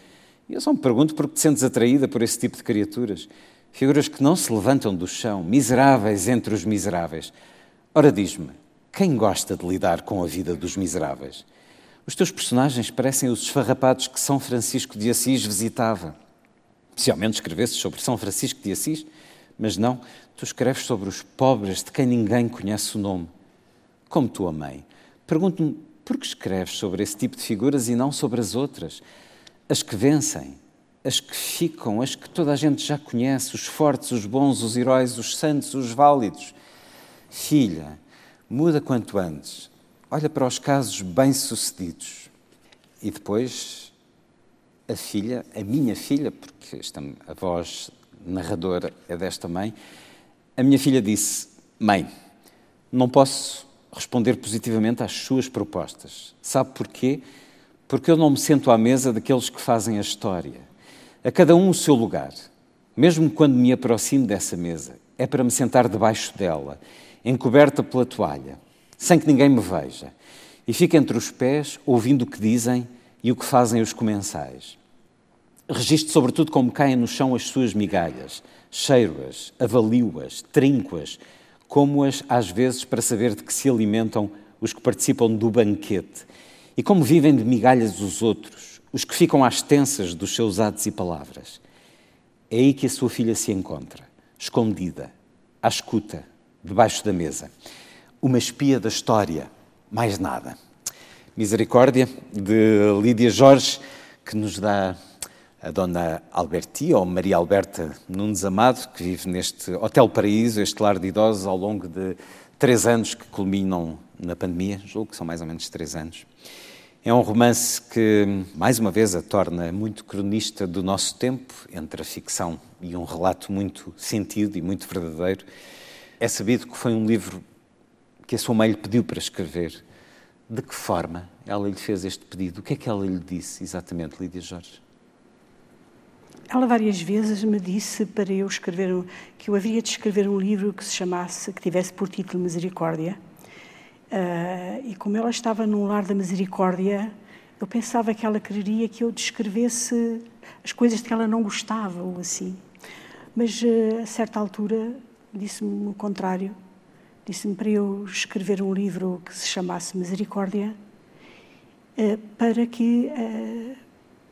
E eu só me pergunto por que te sentes atraída por esse tipo de criaturas. Figuras que não se levantam do chão, miseráveis entre os miseráveis. Ora, diz-me, quem gosta de lidar com a vida dos miseráveis? Os teus personagens parecem os esfarrapados que São Francisco de Assis visitava. Se ao menos escrevesses sobre São Francisco de Assis, mas não, tu escreves sobre os pobres de quem ninguém conhece o nome. Como tua mãe. Pergunto-me por que escreves sobre esse tipo de figuras e não sobre as outras? As que vencem, as que ficam, as que toda a gente já conhece, os fortes, os bons, os heróis, os santos, os válidos. Filha, muda quanto antes olha para os casos bem-sucedidos e depois a filha, a minha filha, porque esta, a voz narradora é desta mãe. A minha filha disse: Mãe, não posso responder positivamente às suas propostas. Sabe porquê? Porque eu não me sento à mesa daqueles que fazem a história. A cada um o seu lugar. Mesmo quando me aproximo dessa mesa, é para me sentar debaixo dela, encoberta pela toalha, sem que ninguém me veja, e fico entre os pés, ouvindo o que dizem e o que fazem os comensais. Registro sobretudo como caem no chão as suas migalhas, cheiro-as, avalio-as, trinco-as, como-as às vezes para saber de que se alimentam os que participam do banquete, e como vivem de migalhas os outros, os que ficam às tensas dos seus atos e palavras. É aí que a sua filha se encontra, escondida, à escuta, debaixo da mesa. Uma espia da história, mais nada. Misericórdia, de Lídia Jorge, que nos dá a Dona Alberti, ou Maria Alberta Nunes Amado, que vive neste Hotel Paraíso, este lar de idosos, ao longo de três anos que culminam na pandemia, julgo que são mais ou menos três anos. É um romance que, mais uma vez, a torna muito cronista do nosso tempo, entre a ficção e um relato muito sentido e muito verdadeiro. É sabido que foi um livro que a sua mãe lhe pediu para escrever. De que forma ela lhe fez este pedido? O que é que ela lhe disse exatamente, Lídia Jorge? Ela várias vezes me disse para eu escrever que eu haveria de escrever um livro que se chamasse, que tivesse por título Misericórdia Uh, e como ela estava num lar da misericórdia, eu pensava que ela queria que eu descrevesse as coisas que ela não gostava ou assim. Mas uh, a certa altura disse-me o contrário. Disse-me para eu escrever um livro que se chamasse Misericórdia, uh, para que,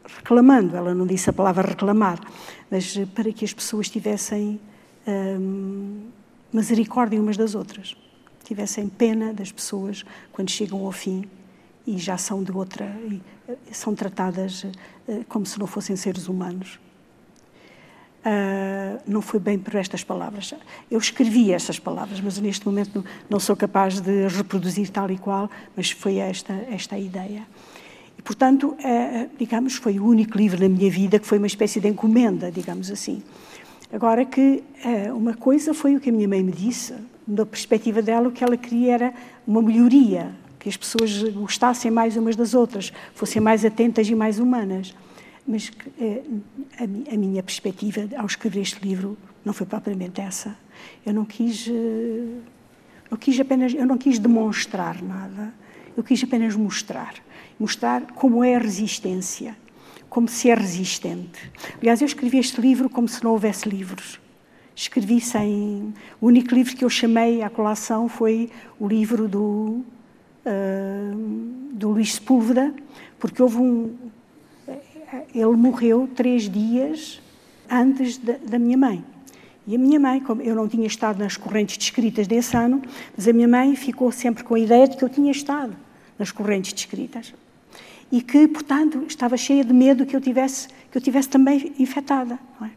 reclamando, ela não disse a palavra reclamar, mas para que as pessoas tivessem misericórdia umas das outras tivessem pena das pessoas quando chegam ao fim e já são de outra, eh, são tratadas eh, como se não fossem seres humanos. Uh, não foi bem por estas palavras. Eu escrevi estas palavras, mas neste momento não, não, sou capaz de reproduzir tal e qual, mas foi esta, esta a ideia. E, portanto, uh, digamos, foi o único livro na minha vida que foi uma espécie de encomenda, digamos assim. Agora que uh, uma coisa foi o que a minha mãe me disse, da perspectiva dela, o que ela queria era uma melhoria, que as pessoas gostassem mais umas das outras, fossem mais atentas e mais humanas. Mas eh, a, minha perspectiva ao escrever este livro não foi propriamente essa. Eu não quis, eh, eu quis apenas, eu não quis demonstrar nada. Eu quis apenas mostrar, mostrar como é a resistência, como se é resistente. Aliás, eu escrevi este livro como se não houvesse livros escrevi sem. O único livro que eu chamei à colação foi o livro do, uh, do Luís Sepúlveda, porque houve um. Ele morreu três dias antes da, da minha mãe. E a minha mãe, como eu não tinha estado nas correntes descritas desse ano, mas a minha mãe ficou sempre com a ideia de que eu tinha estado nas correntes descritas. E que, portanto, estava cheia de medo que eu tivesse, que eu tivesse também infectada. É?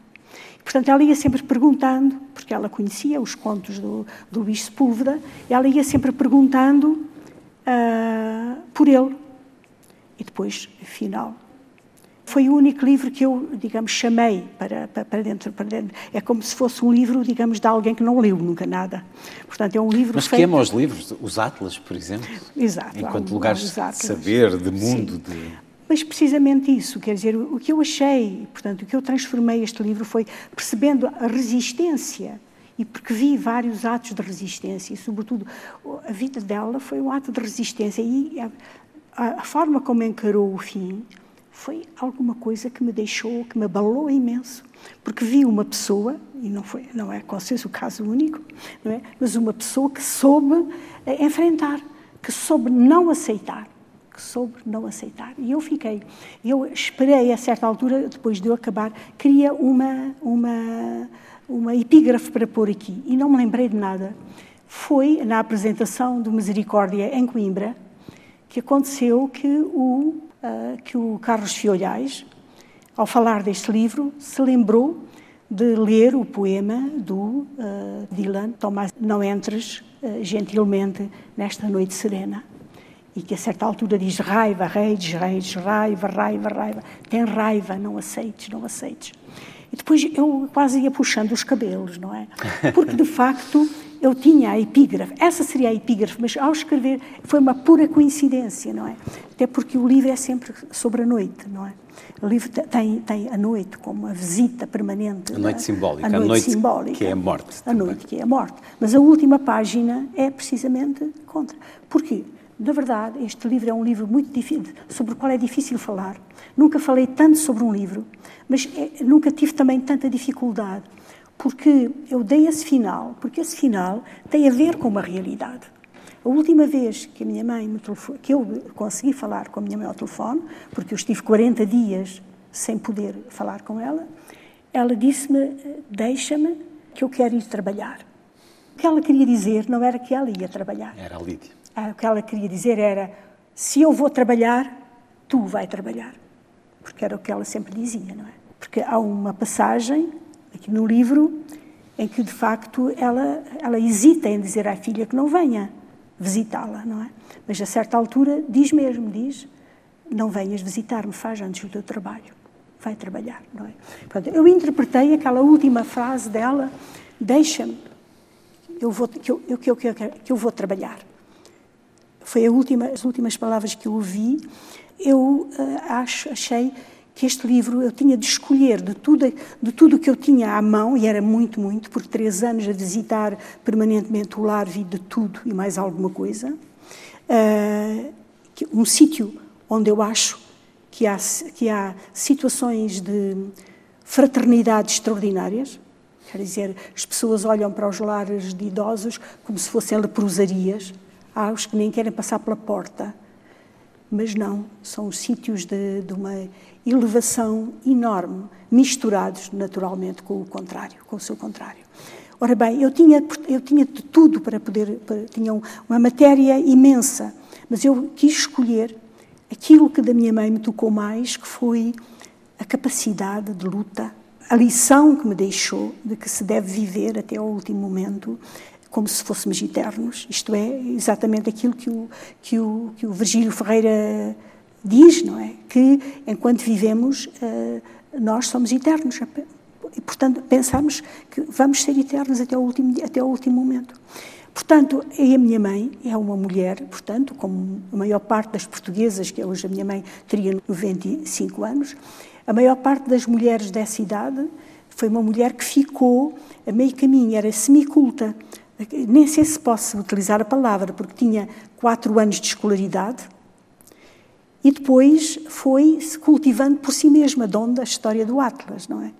Portanto, ela ia sempre perguntando, porque ela conhecia os contos do, do Luís Sepúlveda, ela ia sempre perguntando uh, por ele. E depois, afinal, foi o único livro que eu, digamos, chamei para, para, dentro, para dentro. É como se fosse um livro, digamos, de alguém que não leu nunca nada. Portanto, é um livro Mas feito... queima os livros, os Atlas, por exemplo? Exato. Enquanto lugares de saber, de mundo, Sim. de... Mas precisamente isso, quer dizer, o que eu achei, portanto, o que eu transformei este livro foi percebendo a resistência e porque vi vários atos de resistência e, sobretudo, a vida dela foi um ato de resistência e a, a forma como encarou o fim foi alguma coisa que me deixou, que me abalou imenso, porque vi uma pessoa e não foi, não é com certeza o caso único, não é, mas uma pessoa que soube eh, enfrentar, que soube não aceitar que soube não aceitar. E eu fiquei. Eu esperei a certa altura, depois de eu acabar, queria uma, uma, uma epígrafe para pôr aqui e não me lembrei de nada. Foi na apresentação do Misericórdia em Coimbra que aconteceu que o, que o Carlos Fiolhais, ao falar deste livro, se lembrou de ler o poema do uh, Dylan, Tomás, não entres uh, gentilmente nesta noite serena e que a certa altura diz raiva, reis, reis, raiva, raiva, raiva. Tem raiva, não aceites, não aceites. E depois eu quase ia puxando os cabelos, não é? Porque, de facto, eu tinha a epígrafe. Essa seria a epígrafe, mas ao escrever foi uma pura coincidência, não é? Até porque o livro é sempre sobre a noite, não é? O livro tem, tem a noite como a visita permanente. A noite simbólica. A noite, a noite simbólica. Que é a morte. A também. noite que é a morte. Mas a última página é precisamente contra. Porquê? Na verdade, este livro é um livro muito difícil, sobre o qual é difícil falar. Nunca falei tanto sobre um livro, mas é, nunca tive também tanta dificuldade, porque eu dei esse final, porque esse final tem a ver com uma realidade. A última vez que a minha mãe me telefone, que eu consegui falar com a minha mãe ao telefone, porque eu estive 40 dias sem poder falar com ela, ela disse-me: Deixa-me que eu quero ir trabalhar. O que ela queria dizer não era que ela ia trabalhar. Era a Lídia. Ah, O que ela queria dizer era: se eu vou trabalhar, tu vai trabalhar. Porque era o que ela sempre dizia, não é? Porque há uma passagem aqui no livro em que, de facto, ela, ela hesita em dizer à filha que não venha visitá-la, não é? Mas a certa altura diz mesmo, diz, não venhas visitar-me, faz antes o teu trabalho, vai trabalhar, não é? Portanto, eu interpretei aquela última frase dela, deixa-me, eu vou, que, eu, que, eu, que, eu, que eu vou trabalhar. Foi última, as últimas palavras que eu ouvi. Eu ah, acho, achei que este livro eu tinha de escolher de tudo de tudo que eu tinha à mão e era muito muito por três anos a visitar permanentemente o lar vi de tudo e mais alguma coisa que- um sítio onde eu acho que há que há situações de fraternidade extraordinárias Quer dizer, as pessoas olham para os lares de idosos como se fossem leprosarias. Há os que nem querem passar pela porta. Mas não, são sítios de, de uma elevação enorme, misturados naturalmente com o contrário, com o seu contrário. Ora bem, eu tinha, eu tinha de tudo para poder, para- tinha um- uma matéria imensa, mas eu quis escolher aquilo que da minha mãe me tocou mais, que foi a capacidade de luta, a lição que me deixou de que se deve viver até ao último momento como se fôssemos eternos. Isto é exatamente aquilo que o, que o, que o Virgílio Ferreira diz, não é? Que enquanto vivemos, eh, nós somos eternos. E, portanto, pensamos que vamos ser eternos até o último, até ao último momento. Portanto, a minha mãe é uma mulher, portanto, como a maior parte das portuguesas, que hoje a minha mãe teria 95 anos, a maior parte das mulheres dessa idade foi uma mulher que ficou a meio caminho, era semiculta. Nem sei se posso utilizar a palavra, porque tinha quatro anos de escolaridade e depois foi se cultivando por si mesma, de onde a história do Atlas, não é?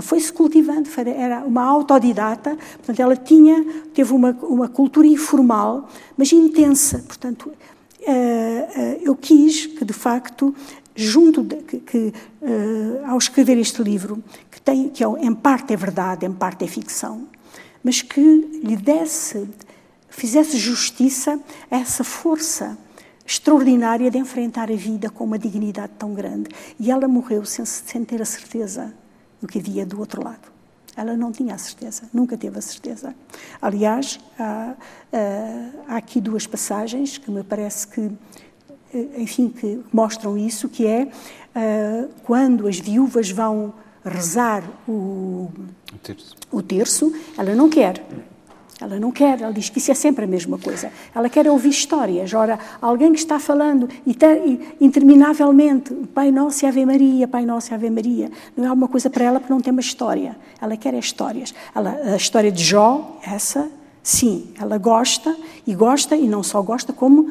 Foi-se cultivando, era uma autodidata, portanto, ela tinha, teve uma, uma cultura informal, mas intensa. Portanto, eh, eh, eu quis que, de facto, junto, de, que, que, eh, ao escrever este livro, que, tem, que é, em parte é verdade, em parte é ficção, mas que lhe desse, fizesse justiça a essa força extraordinária de enfrentar a vida com uma dignidade tão grande. E ela morreu sem, sem ter a certeza do que havia do outro lado. Ela não tinha a certeza, nunca teve a certeza. Aliás, há, há aqui duas passagens que me parece que, eh, enfim, que mostram isso, que é ah, quando as viúvas vão rezar o, O terço. o terço, ela não quer. Ela não quer, ela diz que isso é sempre a mesma coisa. Ela quer ouvir histórias. Ora, alguém que está falando te- interminavelmente, Pai Nosso e Ave Maria, Pai Nosso e Ave Maria, não é alguma coisa para ela porque não tem uma história. Ela quer é histórias. Ela, a história de Jó, essa, sim, ela gosta e gosta, e não só gosta, como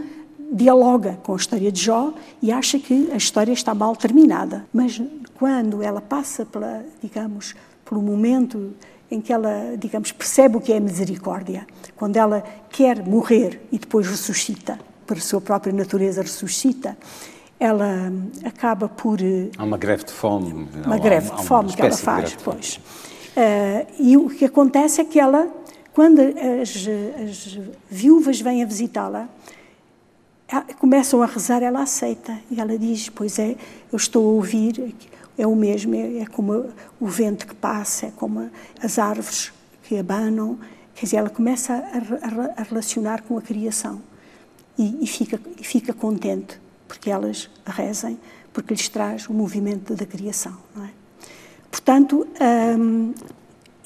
dialoga com a história de Jó e acha que a história está mal terminada. Mas quando ela passa pela, digamos, pelo momento em que ela, digamos, percebe o que é misericórdia, quando ela quer morrer e depois ressuscita, por sua própria natureza ressuscita, ela hum, acaba por eh, Há uma greve de fome. uma há- greve há de fome que ela faz, pois. Eh, e o que acontece é que ela, quando as, as viúvas vêm a visitá-la, a- começam a rezar, ela aceita. E ela diz: Pois é, eu estou a ouvir, é o mesmo, é, é como o vento que passa, é como as árvores que abanam. Quer dizer, ela começa a, re- a relacionar com a criação e, e fica, e fica contente porque elas rezem, porque lhes traz o movimento da criação. Não é? Portanto, hum,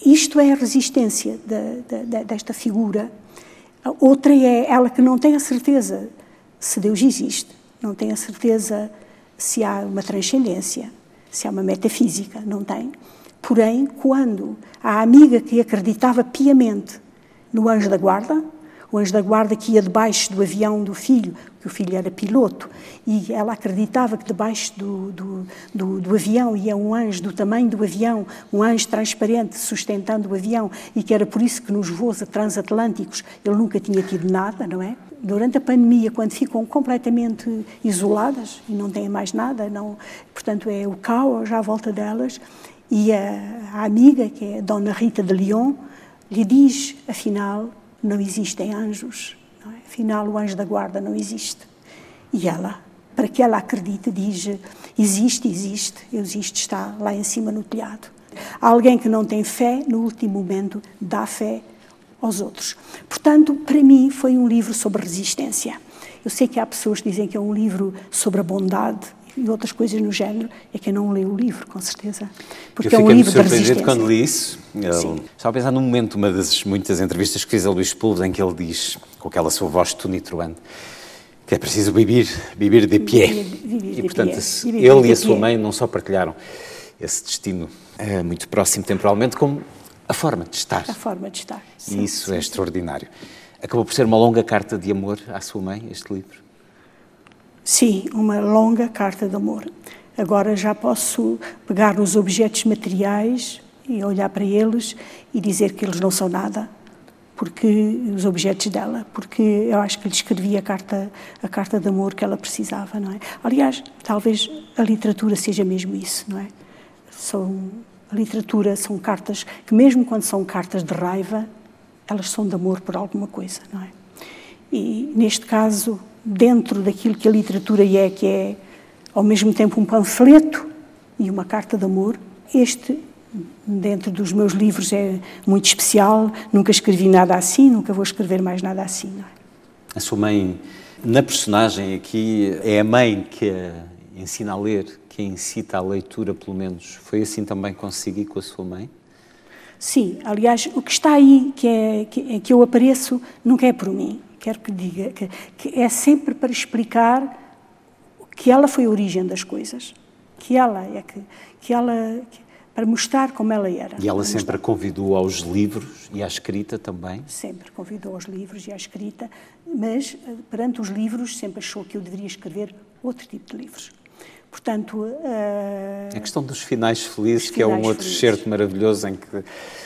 isto é a resistência de, de, desta figura. A outra é ela que não tem a certeza se Deus existe, não tem a certeza se há uma transcendência, se há uma metafísica, não tem. Porém, quando a amiga que acreditava piamente no anjo da guarda, o anjo da guarda que ia debaixo do avião do filho, que o filho era piloto, e ela acreditava que debaixo do, do, do, do, avião ia um anjo do tamanho do avião, um anjo transparente sustentando o avião, e que era por isso que nos voos transatlânticos ele nunca tinha tido nada, não é? Durante a pandemia, quando ficam completamente isoladas e não têm mais nada, não, portanto é o caos à volta delas, e a, a amiga, que é a Dona Rita de Lyon, lhe diz, afinal, não existem anjos. Não é? Afinal, o anjo da guarda não existe. E ela, para que ela acredite, diz: existe, existe, existe, está lá em cima no telhado. Alguém que não tem fé, no último momento, dá fé aos outros. Portanto, para mim, foi um livro sobre resistência. Eu sei que há pessoas que dizem que é um livro sobre a bondade e outras coisas no género, é que eu não leio o livro, com certeza. Porque eu é um livro de resistência. quando li isso. Ele, estava a pensar num momento, uma das muitas entrevistas que fiz a Luís Pulos, em que ele diz, com aquela sua voz tonitruante, que é preciso viver, viver de pé. E, portanto, ele e a sua mãe não só partilharam esse destino é, muito próximo temporalmente, como a forma de estar. A forma de estar. Sim, isso sim, é sim. extraordinário. Acabou por ser uma longa carta de amor à sua mãe, este livro? Sim, uma longa carta de amor. Agora já posso pegar nos objetos materiais e olhar para eles e dizer que eles não são nada, porque os objetos dela, porque eu acho que lhe escrevi a carta a carta de amor que ela precisava, não é? Aliás, talvez a literatura seja mesmo isso, não é? São a literatura são cartas que mesmo quando são cartas de raiva, elas são de amor por alguma coisa, não é? E neste caso dentro daquilo que a literatura é, que é ao mesmo tempo um panfleto e uma carta de amor. Este, dentro dos meus livros, é muito especial. Nunca escrevi nada assim, nunca vou escrever mais nada assim. É? A sua mãe, na personagem aqui, é a mãe que a ensina a ler, que a incita à leitura, pelo menos. Foi assim também consigo e com a sua mãe? Sim, aliás, o que está aí, que, é, que, que eu apareço, nunca é por mim quero que diga que, que é sempre para explicar que ela foi a origem das coisas, que ela é que, que ela para mostrar como ela era. E ela sempre a convidou aos livros e à escrita também? Sempre convidou aos livros e à escrita, mas eh, perante os livros sempre achou que eu deveria escrever outro tipo de livros. Portanto, uh, a questão dos finais felizes, que é um outro felizes. certo maravilhoso em que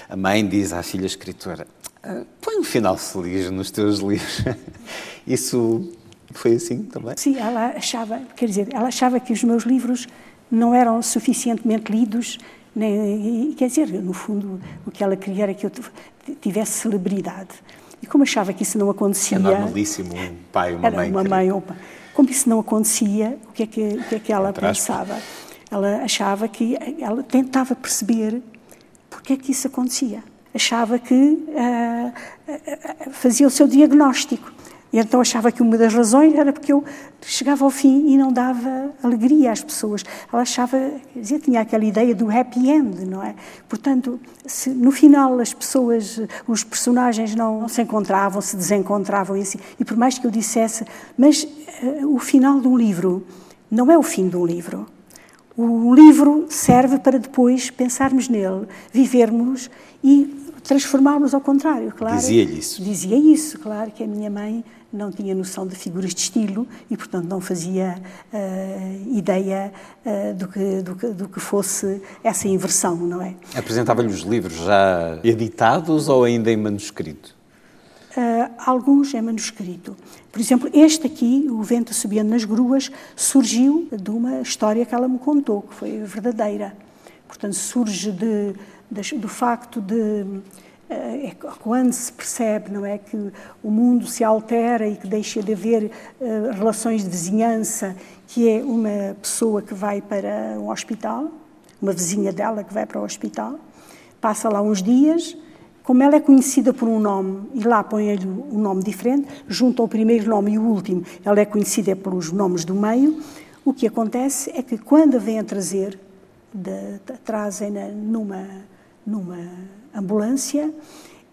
a mãe diz à filha escritora: ah, põe um final feliz nos teus livros. Isso foi assim também? Sim, ela achava, quer dizer, ela achava que os meus livros não eram suficientemente lidos, nem, quer dizer, no fundo, o que ela queria era que eu tivesse celebridade. E como achava que isso não acontecia... É normalíssimo um pai ou uma mãe... uma mãe ou Como isso não acontecia, o que é que, o que, é que ela pensava? Ela achava que... Ela tentava perceber porque é que isso acontecia achava que uh, fazia o seu diagnóstico. E então achava que uma das razões era porque eu chegava ao fim e não dava alegria às pessoas. Ela achava, quer dizer, tinha aquela ideia do happy end, não é? Portanto, se no final as pessoas, os personagens não, não se encontravam, se desencontravam e assim, e por mais que eu dissesse, mas uh, o final de um livro não é o fim de um livro. O livro serve para depois pensarmos nele, vivermos e transformarmos ao contrário, claro. Dizia-lhe isso. Dizia isso, claro, que a minha mãe não tinha noção de figuras de estilo e, portanto, não fazia uh, ideia uh, do, que, do, que, do, que, fosse essa inversão, não é? Apresentava-lhe os livros já editados ou ainda em manuscrito? Uh, alguns em manuscrito. Por exemplo, este aqui, O Vento Subindo nas Gruas, surgiu de uma história que ela me contou, que foi verdadeira. Portanto, surge de do facto de é quando se percebe não é que o mundo se altera e que deixa de haver uh, relações de vizinhança que é uma pessoa que vai para um hospital uma vizinha dela que vai para o hospital passa lá uns dias como ela é conhecida por um nome e lá põe-lhe um nome diferente junto ao primeiro nome e o último ela é conhecida pelos nomes do meio o que acontece é que quando a vem a trazer de, de, trazem-na numa, numa ambulância,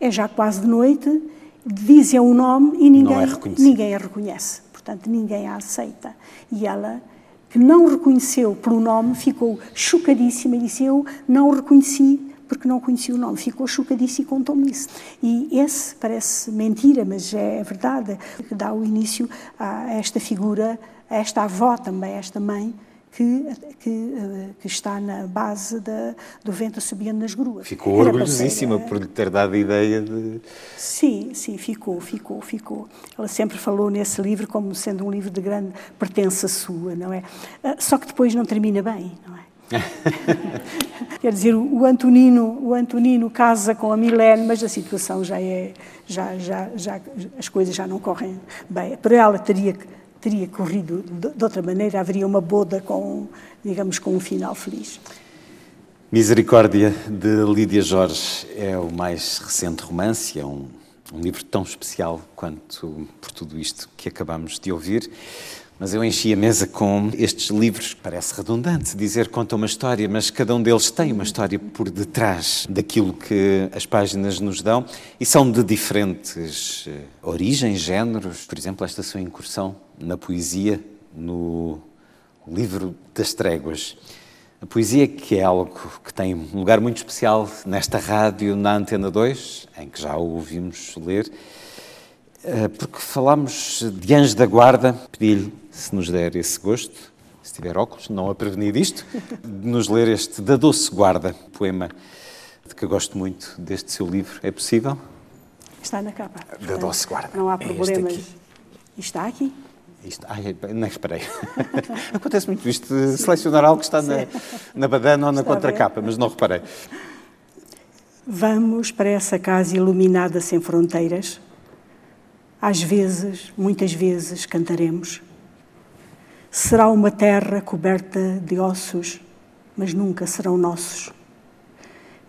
é já quase de noite, dizem o nome e ninguém, é ninguém a reconhece. Portanto, ninguém a aceita. E ela, que não reconheceu pelo nome, ficou chocadíssima e disse: Eu não o reconheci porque não conhecia o nome. Ficou chocadíssima e contou-me isso. E esse parece mentira, mas é verdade, que dá o início a esta figura, a esta avó também, a esta mãe, que, que, eh, que, está na base da, do vento subindo nas gruas. Ficou Era orgulhosíssima por lhe ter dado a ideia de. Sim, sim, ficou, ficou, ficou. Ela sempre falou nesse livro como sendo um livro de grande pertença sua, não é? Ah, só que depois não termina bem, não é? Quer dizer, o Antonino, o Antonino casa com a Milene, mas a situação já é, já, já, já, as coisas já não correm bem. Para ela teria que teria corrido de, outra maneira, haveria uma boda com, digamos, com um final feliz. Misericórdia, de Lídia Jorge, é o mais recente romance, é um, um livro tão especial quanto por tudo isto que acabamos de ouvir. Mas eu enchi a mesa com estes livros. Parece redundante dizer conta uma história, mas cada um deles tem uma história por detrás daquilo que as páginas nos dão e são de diferentes eh, origens, géneros. Por exemplo, esta sua incursão na poesia, no livro das tréguas. A poesia que é algo que tem um lugar muito especial nesta rádio, na Antena 2, em que já ouvimos ler, eh, porque falámos de Anjo da Guarda, pedi-lhe se nos der esse gosto, se tiver óculos, não a prevenir disto, de nos ler este Da Doce Guarda, poema de que eu gosto muito deste seu livro. É possível? Está na capa. Da Doce Guarda. Não há problemas. É aqui. Está aqui? Isto, ai, nem esperei. Acontece muito isto, de selecionar algo que está na, na badana ou na contracapa, mas não reparei. Vamos para essa casa iluminada sem fronteiras. Às vezes, muitas vezes, cantaremos será uma terra coberta de ossos, mas nunca serão nossos.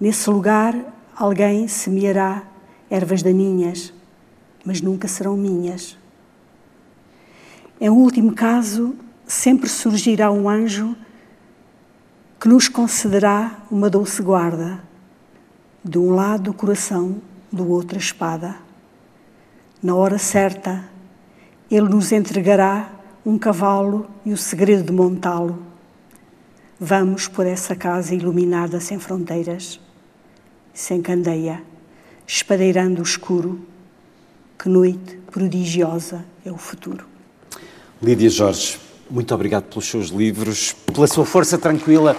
Nesse lugar, alguém semeará ervas daninhas, mas nunca serão minhas. Em último caso, sempre surgirá um anjo que nos concederá uma doce guarda, de um lado o coração, do outro a espada. Na hora certa, ele nos entregará um cavalo e o segredo de montá-lo. Vamos por essa casa iluminada sem fronteiras, sem candeia, espadeirando o escuro. Que noite prodigiosa é o futuro. Lídia Jorge, muito obrigado pelos seus livros, pela sua força tranquila,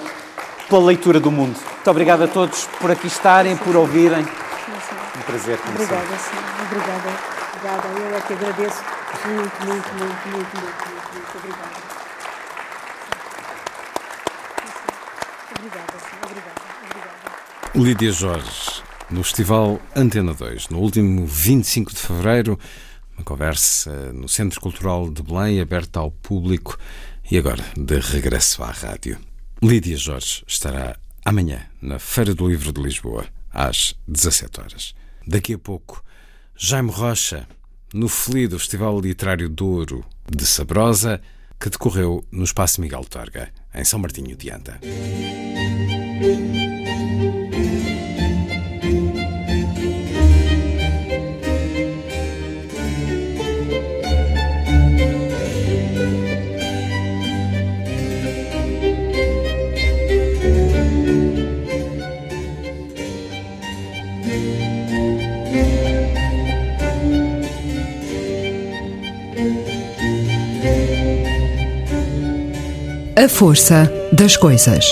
pela leitura do mundo. Muito obrigado a todos por aqui estarem, por ouvirem. Um prazer conhecer. Obrigada, sim. Obrigada. Obrigada. Eu é que agradeço muito, muito, muito, muito, muito. Muito obrigada. Obrigada, sim. Obrigada. Obrigada. Lídia Jorge, no Festival Antena 2, no último 25 de fevereiro, uma conversa no Centro Cultural de Belém, aberta ao público e agora de regresso à rádio. Lídia Jorge estará amanhã na Feira do Livro de Lisboa, às 17 horas. Daqui a pouco, Jaime Rocha, no felido Festival Literário Douro de Sabrosa, que decorreu no Espaço Miguel Torga, em São Martinho de Anta. A força das coisas.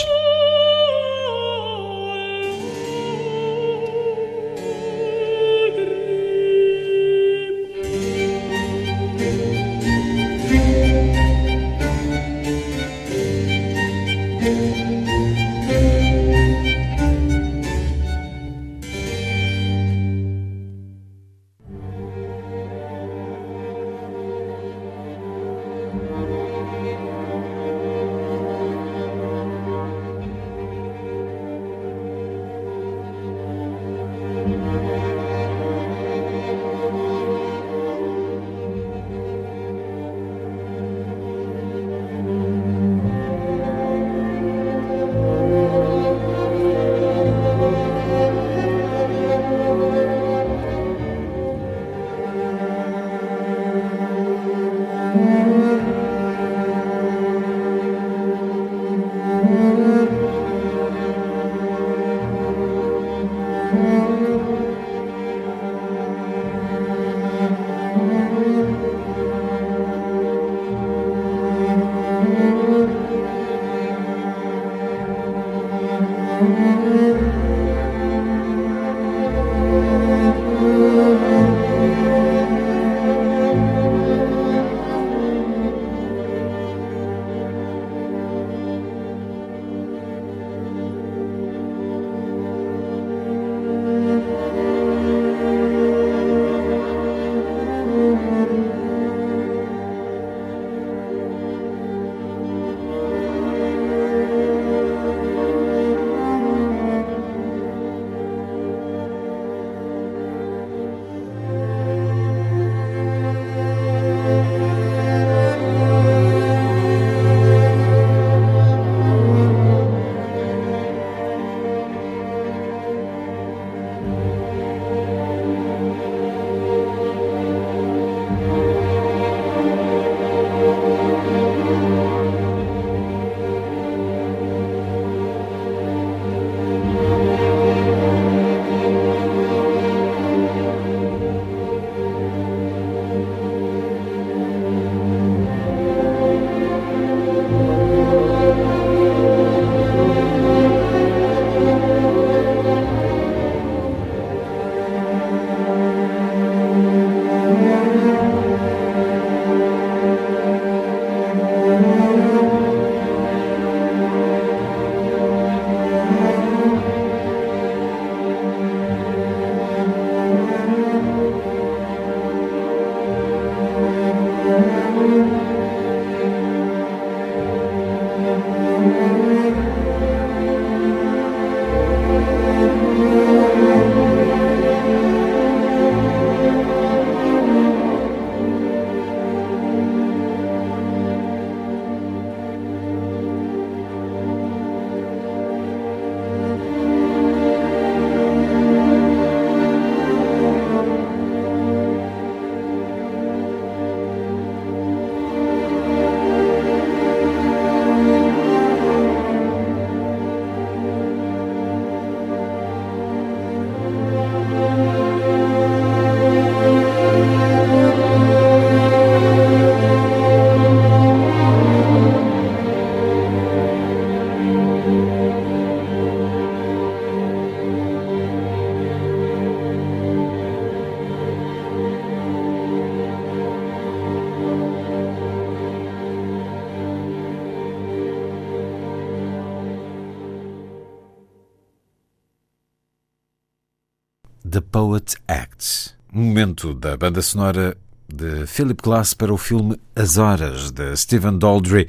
Da banda sonora de Philip Glass para o filme As Horas, de Stephen Daldry,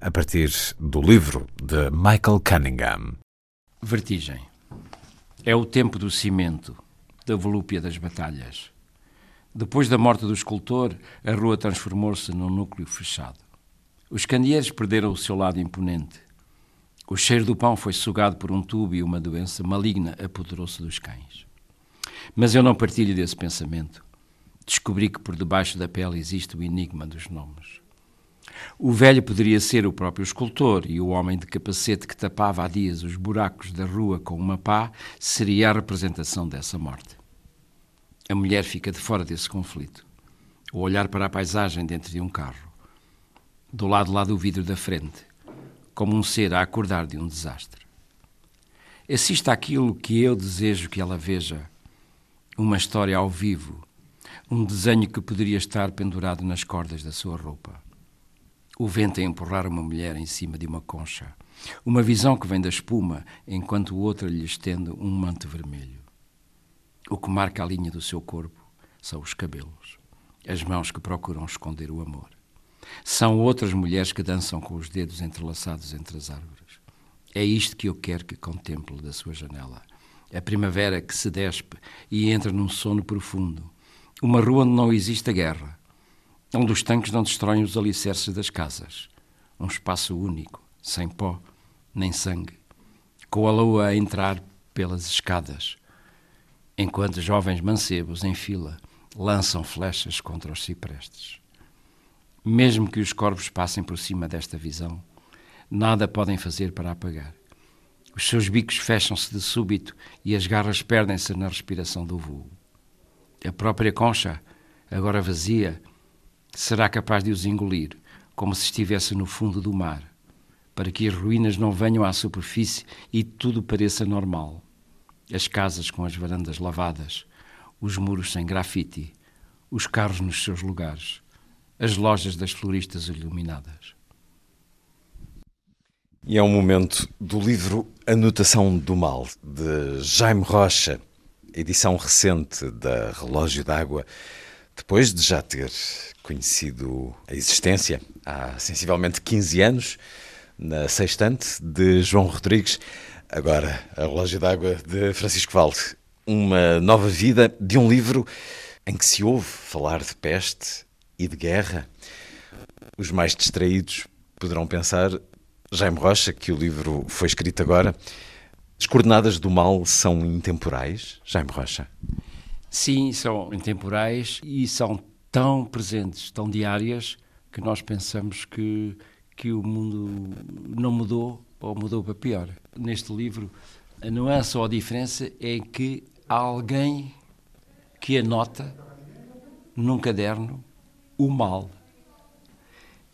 a partir do livro de Michael Cunningham. Vertigem. É o tempo do cimento, da volúpia das batalhas. Depois da morte do escultor, a rua transformou-se num núcleo fechado. Os candeeiros perderam o seu lado imponente. O cheiro do pão foi sugado por um tubo e uma doença maligna apoderou-se dos cães. Mas eu não partilho desse pensamento. Descobri que por debaixo da pele existe o enigma dos nomes. O velho poderia ser o próprio escultor e o homem de capacete que tapava há dias os buracos da rua com uma pá seria a representação dessa morte. A mulher fica de fora desse conflito, o olhar para a paisagem dentro de um carro, do lado lá do vidro da frente, como um ser a acordar de um desastre. Assista àquilo que eu desejo que ela veja uma história ao vivo, um desenho que poderia estar pendurado nas cordas da sua roupa. O vento a empurrar uma mulher em cima de uma concha, uma visão que vem da espuma enquanto o outro lhe estende um manto vermelho. O que marca a linha do seu corpo são os cabelos, as mãos que procuram esconder o amor. São outras mulheres que dançam com os dedos entrelaçados entre as árvores. É isto que eu quero que contemple da sua janela a primavera que se despe e entra num sono profundo. Uma rua onde não existe a guerra, onde os tanques não destroem os alicerces das casas. Um espaço único, sem pó nem sangue, com a lua a entrar pelas escadas, enquanto jovens mancebos em fila lançam flechas contra os ciprestes. Mesmo que os corvos passem por cima desta visão, nada podem fazer para apagar. Os seus bicos fecham-se de súbito e as garras perdem-se na respiração do voo. A própria concha, agora vazia, será capaz de os engolir, como se estivesse no fundo do mar, para que as ruínas não venham à superfície e tudo pareça normal. As casas com as varandas lavadas, os muros sem grafite, os carros nos seus lugares, as lojas das floristas iluminadas. E é um momento do livro Anotação do Mal, de Jaime Rocha, edição recente da Relógio d'Água, depois de já ter conhecido a existência há sensivelmente 15 anos, na sextante de João Rodrigues, agora a Relógio d'Água de Francisco Valde. Uma nova vida de um livro em que se ouve falar de peste e de guerra. Os mais distraídos poderão pensar, Jaime Rocha, que o livro foi escrito agora. As coordenadas do mal são intemporais, Jaime Rocha? Sim, são intemporais e são tão presentes, tão diárias, que nós pensamos que, que o mundo não mudou ou mudou para pior. Neste livro, a nuance ou a diferença é que há alguém que anota num caderno o mal.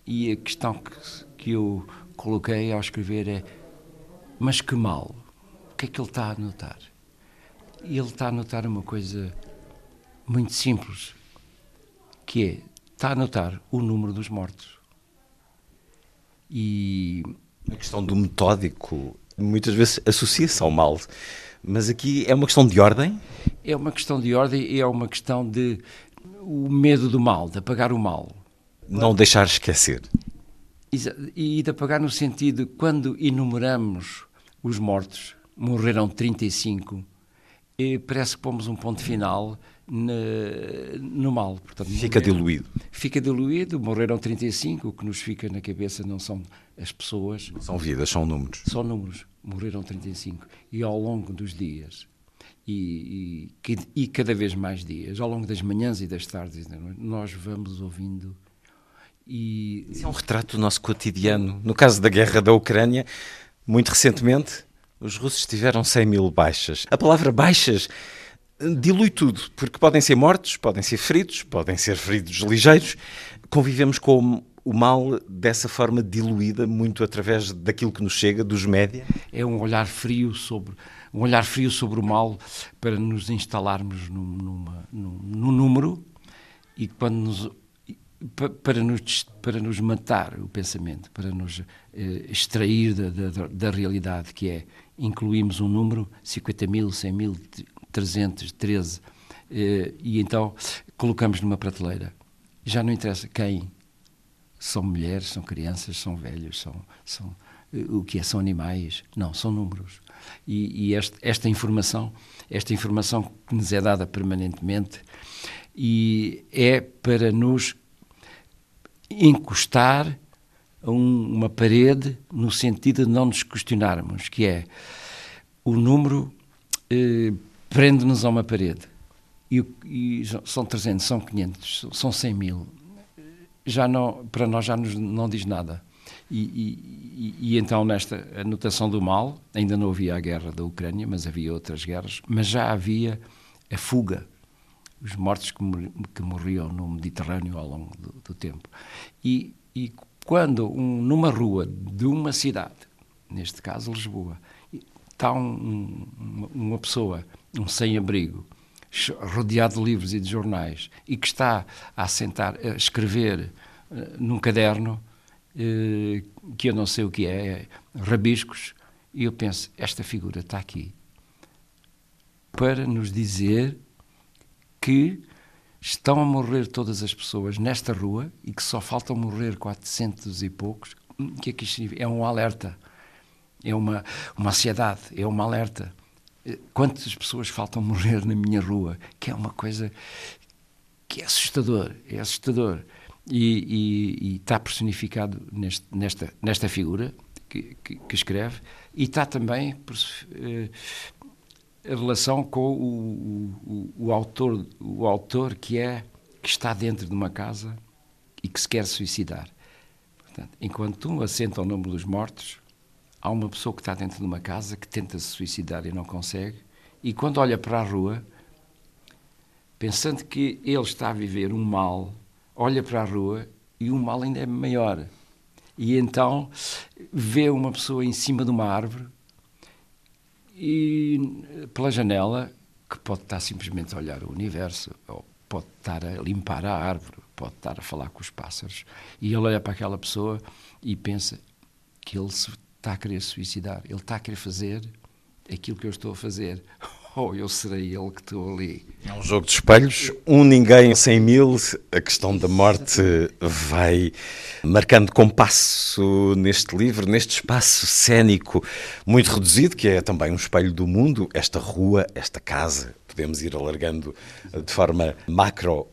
E a questão que, que eu coloquei ao escrever é: mas que mal? O que é que ele está a anotar? E ele está a anotar uma coisa muito simples, que é, está a anotar o número dos mortos. E a questão do metódico muitas vezes associa-se ao mal, mas aqui é uma questão de ordem? É uma questão de ordem e é uma questão de o medo do mal, de apagar o mal. Não deixar esquecer. E de apagar no sentido, quando enumeramos os mortos, morreram 35, e parece que pomos um ponto final no mal. Portanto, fica morreram, diluído. Fica diluído, morreram 35, o que nos fica na cabeça não são as pessoas. São vidas, são números. São números, morreram 35. E ao longo dos dias, e, e, e cada vez mais dias, ao longo das manhãs e das tardes, nós vamos ouvindo. E... Isso é um retrato do nosso cotidiano. No caso da guerra da Ucrânia, muito recentemente, os russos tiveram 100 mil baixas. A palavra baixas dilui tudo, porque podem ser mortos, podem ser feridos, podem ser feridos ligeiros. Convivemos com o mal dessa forma diluída, muito através daquilo que nos chega, dos média. É um olhar frio sobre um olhar frio sobre o mal para nos instalarmos num, numa, num, num número e quando nos para nos, para nos matar o pensamento, para nos eh, extrair da, da, da, realidade, que é incluímos um número, 50 mil, 100 mil, 313, eh, e então colocamos numa prateleira. Já não interessa quem. São mulheres, são crianças, são velhos, são, são eh, o que é, são animais. Não, são números. E, e este, esta informação, esta informação que nos é dada permanentemente, e é para nos encostar um, uma parede no sentido de não nos questionarmos, que é o número eh, prende-nos a uma parede. E, e, são 300, são 500, são 100 mil. Já não, para nós já nos, não diz nada. E, e, e, então, nesta anotação do mal, ainda não havia a guerra da Ucrânia, mas havia outras guerras, mas já havia a fuga, os mortos que, que morriam no Mediterrâneo ao longo do, do tempo. E, e quando um, numa rua de uma cidade, neste caso Lisboa, está um, um, uma pessoa um sem-abrigo, rodeado de livros e de jornais, e que está a sentar, a escrever uh, num caderno, uh, que eu não sei o que é, é, rabiscos, e eu penso, esta figura está aqui para nos dizer que estão a morrer todas as pessoas nesta rua e que só faltam morrer 400 e poucos. O que é que isto significa? É um alerta, é uma, uma ansiedade, é uma alerta quantas pessoas faltam morrer na minha rua, que é uma coisa que é assustador, é assustador. E, e, e está personificado neste, nesta, nesta figura que, que, que, escreve, e está também uh, a relação com o, o, o, autor, o autor que é que está dentro de uma casa e que se quer suicidar. Portanto, enquanto um assenta ao nome dos mortos, há uma pessoa que está dentro de uma casa que tenta se suicidar e não consegue, e quando olha para a rua, pensando que ele está a viver um mal, olha para a rua e o mal ainda é maior. E então vê uma pessoa em cima de uma árvore e pela janela que pode estar simplesmente a olhar o universo, ou pode estar a limpar a árvore, pode estar a falar com os pássaros. E ele olha para aquela pessoa e pensa que ele está a querer suicidar, ele está a querer fazer aquilo que eu estou a fazer. Ou eu serei ele que estou ali. É um jogo de espelhos, um ninguém cem mil. A questão da morte vai marcando compasso neste livro, neste espaço cênico muito reduzido, que é também um espelho do mundo. Esta rua, esta casa, podemos ir alargando de forma macro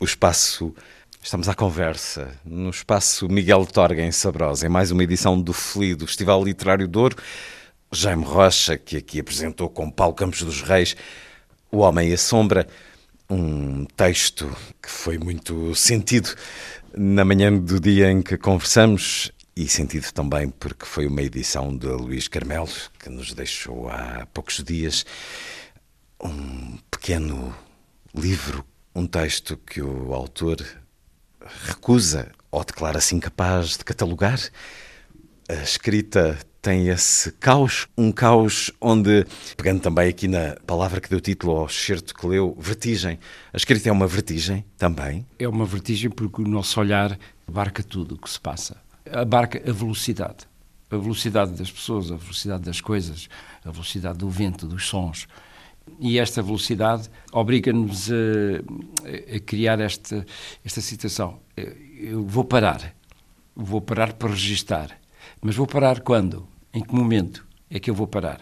o espaço. Estamos à conversa no espaço Miguel Torga em Sabrosa, em mais uma edição do FLI, do Festival Literário de Ouro. Jaime Rocha, que aqui apresentou com Paulo Campos dos Reis O Homem e a Sombra, um texto que foi muito sentido na manhã do dia em que conversamos e sentido também porque foi uma edição de Luís Carmelo, que nos deixou há poucos dias um pequeno livro, um texto que o autor recusa ou declara-se incapaz de catalogar. A escrita tem esse caos, um caos onde, pegando também aqui na palavra que deu título ao excerto que leu, vertigem. A escrita é uma vertigem também? É uma vertigem porque o nosso olhar abarca tudo o que se passa. Abarca a velocidade. A velocidade das pessoas, a velocidade das coisas, a velocidade do vento, dos sons. E esta velocidade obriga-nos a, a, criar esta, esta situação. Eu vou parar. Vou parar para registar mas vou parar quando? Em que momento é que eu vou parar?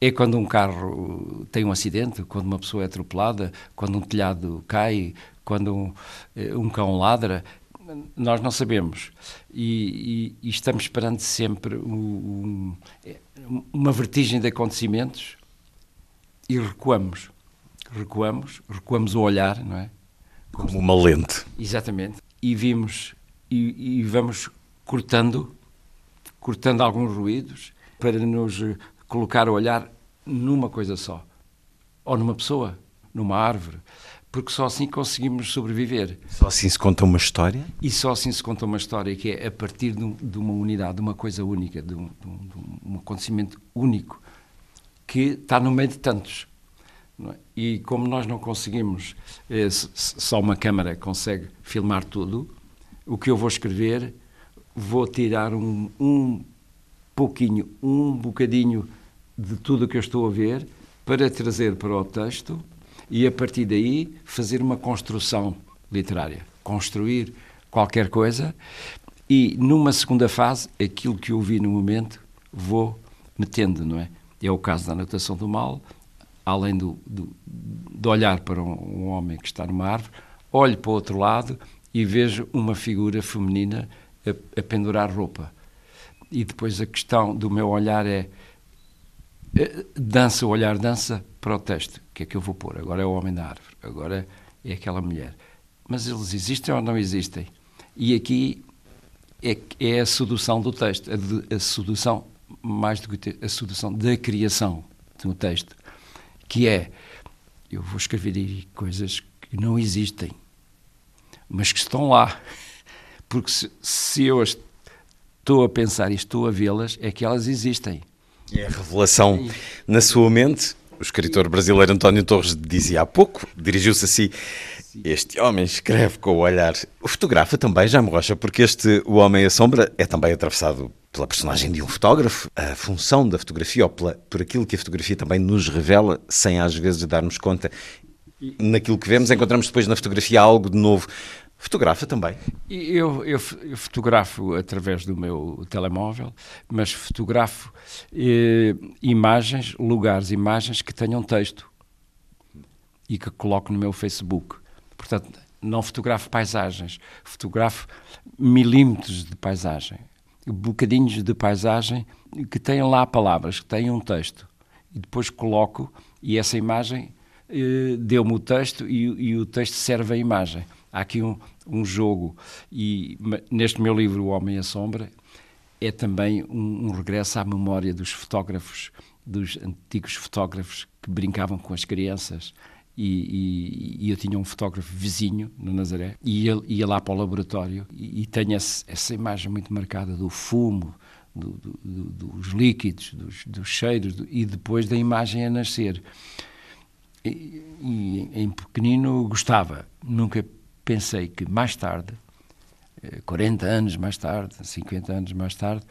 É quando um carro tem um acidente, quando uma pessoa é atropelada, quando um telhado cai, quando um, eh, um cão ladra. Nós não sabemos. E, e, e estamos esperando sempre um, uma vertigem de acontecimentos e recuamos. Recuamos, recuamos o olhar, não é? Como uma lente. Exatamente. E vimos e, e vamos cortando cortando alguns ruídos, para nos colocar a olhar numa coisa só. Ou numa pessoa, numa árvore. Porque só assim conseguimos sobreviver. Só assim se conta uma história? E só assim se conta uma história, que é a partir de, um, de uma unidade, de uma coisa única, de um, de, um, de um, acontecimento único, que está no meio de tantos. É? E como nós não conseguimos, é, só uma câmara consegue filmar tudo, o que eu vou escrever vou tirar um, um pouquinho, um bocadinho de tudo o que eu estou a ver para trazer para o texto e a partir daí fazer uma construção literária, construir qualquer coisa e numa segunda fase aquilo que eu vi no momento vou metendo, não é? É o caso da anotação do mal, além do, do de olhar para um, um homem que está numa árvore, olho para o outro lado e vejo uma figura feminina a, a pendurar roupa. E depois a questão do meu olhar é eh, dança, olhar dança para o texto. O que é que eu vou pôr? Agora é o homem da árvore, agora é aquela mulher. Mas eles existem ou não existem? E aqui é, é a sedução do texto, a, a sedução, mais do que a sedução da criação do texto, que é, eu vou escrever aí coisas que não existem, mas que estão lá. Porque se, se eu estou a pensar e estou a vê-las, é que elas existem. É a revelação na sua mente. O escritor brasileiro António Torres dizia há pouco, dirigiu-se a si, este homem escreve com o olhar. O fotografa também, já me rocha, porque este O Homem e a Sombra é também atravessado pela personagem de um fotógrafo, a função da fotografia, ou pela, por aquilo que a fotografia também nos revela, sem às vezes darmos conta. Naquilo que vemos, encontramos depois na fotografia algo de novo. Fotografa também? Eu, eu, eu, fotografo através do meu telemóvel, mas fotografo eh, imagens, lugares, imagens que tenham texto e que coloco no meu Facebook. Portanto, não fotografo paisagens, fotografo milímetros de paisagem, bocadinhos de paisagem que tenham lá palavras, que tenham um texto. E depois coloco, e essa imagem eh, deu-me o texto e, e o texto serve a imagem há aqui um, um jogo. E neste meu livro, O Homem a Sombra, é também um, um regresso à memória dos fotógrafos, dos antigos fotógrafos que brincavam com as crianças. E, e, e, eu tinha um fotógrafo vizinho no Nazaré e ele ia lá para o laboratório e, e tenho essa imagem muito marcada do fumo, do, do, do, dos líquidos, dos, dos cheiros e depois da imagem a nascer. E, em pequenino gostava, nunca pensei que mais tarde, 40 eh, anos mais tarde, 50 anos mais tarde,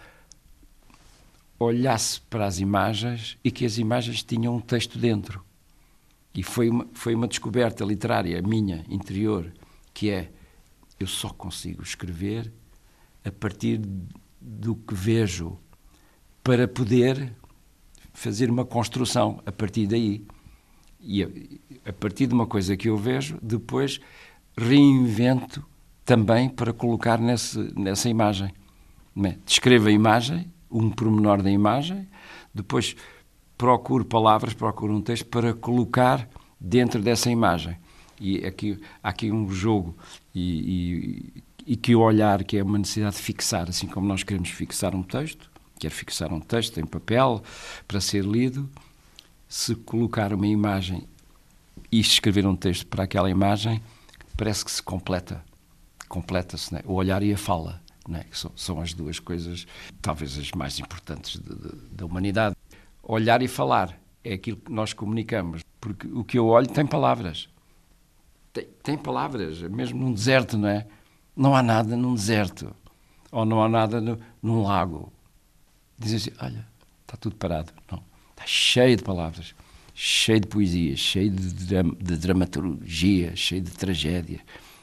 olhasse para as imagens e que as imagens tinham um texto dentro. E foi uma, foi uma descoberta literária minha, interior, que é eu só consigo escrever a partir do que vejo para poder fazer uma construção a partir daí. E a, a partir de uma coisa que eu vejo, depois reinvento também para colocar nesse, nessa imagem. É? Descrevo a imagem, um pormenor da imagem, depois procuro palavras, procuro um texto para colocar dentro dessa imagem. E aqui, há aqui um jogo e, e, e que o olhar, que é uma necessidade de fixar, assim como nós queremos fixar um texto, quer fixar um texto em papel para ser lido, se colocar uma imagem e escrever um texto para aquela imagem, parece que se completa. Completa-se, né? o olhar e a fala. Né? São, são, as duas coisas, talvez as mais importantes de, de, da humanidade. Olhar e falar é aquilo que nós comunicamos, porque o que eu olho tem palavras. Tem, tem palavras, mesmo num deserto, não é? Não há nada num deserto, ou não há nada no, num lago. Dizem assim: olha, está tudo parado. Não, está cheio de palavras cheio de poesia, cheio de, dram de dramaturgia, cheio de tragédia.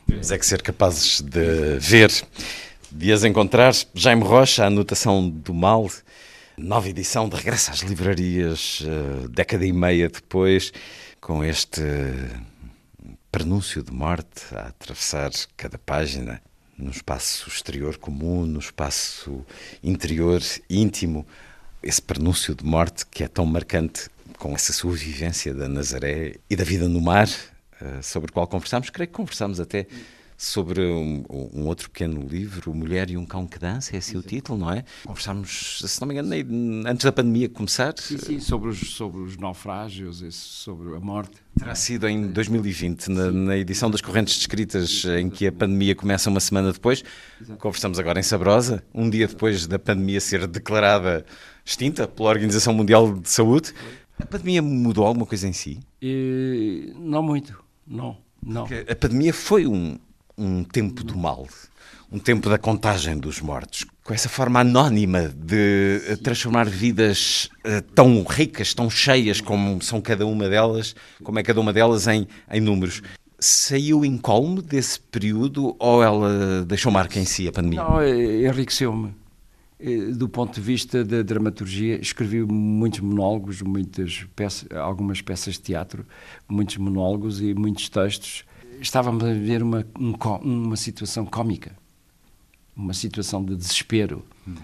Mas é que ser capazes de ver, de as encontrar. Jaime Rocha, a anotação do mal, nova edição de regresso às livrarias, uh, década e meia depois, com este prenúncio de morte a atravessar cada página no espaço exterior comum, no espaço interior íntimo, esse prenúncio de morte que é tão marcante com essa sua vivência da Nazaré e da vida no mar, uh, sobre o qual conversámos. Creio que conversámos até sobre um, um, outro pequeno livro, Mulher e um Cão que Dança, é esse o título, não é? Conversámos, se não me engano, antes da pandemia começar. Sim, sim, sobre os, sobre os naufrágios, sobre a morte. Terá sido em 2020, na, na, edição das Correntes Descritas, em que a pandemia começa uma semana depois. Exato. Conversamos agora em Sabrosa, um dia depois da pandemia ser declarada extinta pela Organização Mundial de Saúde. A pandemia mudou alguma coisa em si? E, não muito, não. não. Porque a pandemia foi um, um tempo do mal, um tempo da contagem dos mortos, com essa forma anónima de eh, transformar vidas uh, tão ricas, tão cheias como são cada uma delas, como é cada uma delas em, em números. Saiu incólume desse período ou ela deixou marca em si a pandemia? Não, enriqueceu-me. Eh, do ponto de vista da dramaturgia, escrevi muitos monólogos, muitas peças, algumas peças de teatro, muitos monólogos e muitos textos. Estávamos a ver uma, um, uma situação cómica, uma situação de desespero. Hum.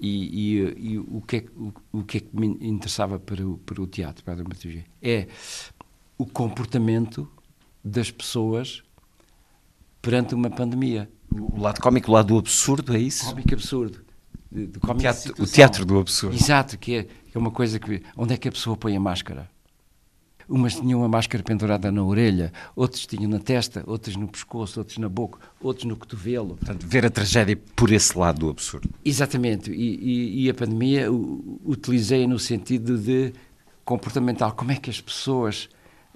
E, e, e, o, que é, o, o, que é que me interessava para o, para o teatro, para a dramaturgia? É o comportamento das pessoas perante uma pandemia. O lado cómico, o lado absurdo, é isso? Cómico absurdo de, teatro, o teatro do absurdo. Exato, que é, é uma coisa que. Onde é que a pessoa põe a máscara? Umas tinham a máscara pendurada na orelha, outros tinham na testa, outros no pescoço, outros na boca, outros no cotovelo. Portanto, ver a tragédia por esse lado do absurdo. Exatamente. E, e, e a pandemia utilizei no sentido de comportamental. Como é que as pessoas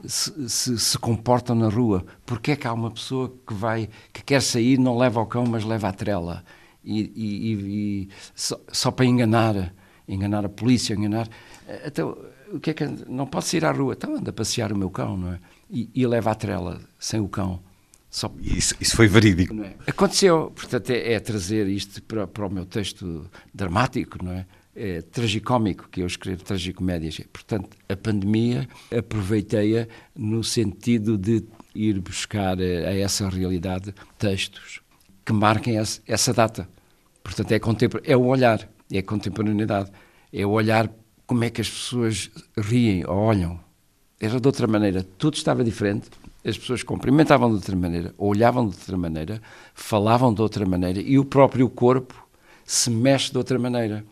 se, se, se, comportam na rua? Porque é que há uma pessoa que vai, que quer sair, não leva o cão, mas leva a trela? E, e, e só, só, para enganar, enganar a polícia, enganar. Então, o que é que não pode sair à rua? Então anda a passear o meu cão, não é? E, e leva a trela sem o cão. Só... Isso, isso foi verídico. É? Aconteceu, portanto, é, é, trazer isto para, para o meu texto dramático, não é? É tragicómico, que eu escrevo tragicomédias. Portanto, a pandemia aproveitei-a no sentido de ir buscar a, a essa realidade textos que marquem essa data. Portanto, é, é o olhar, é a contemporaneidade, é o olhar como é que as pessoas riem ou olham. Era de outra maneira, tudo estava diferente. as pessoas cumprimentavam de outra maneira, olhavam de outra maneira, falavam de outra maneira e o próprio corpo se mexe de outra maneira.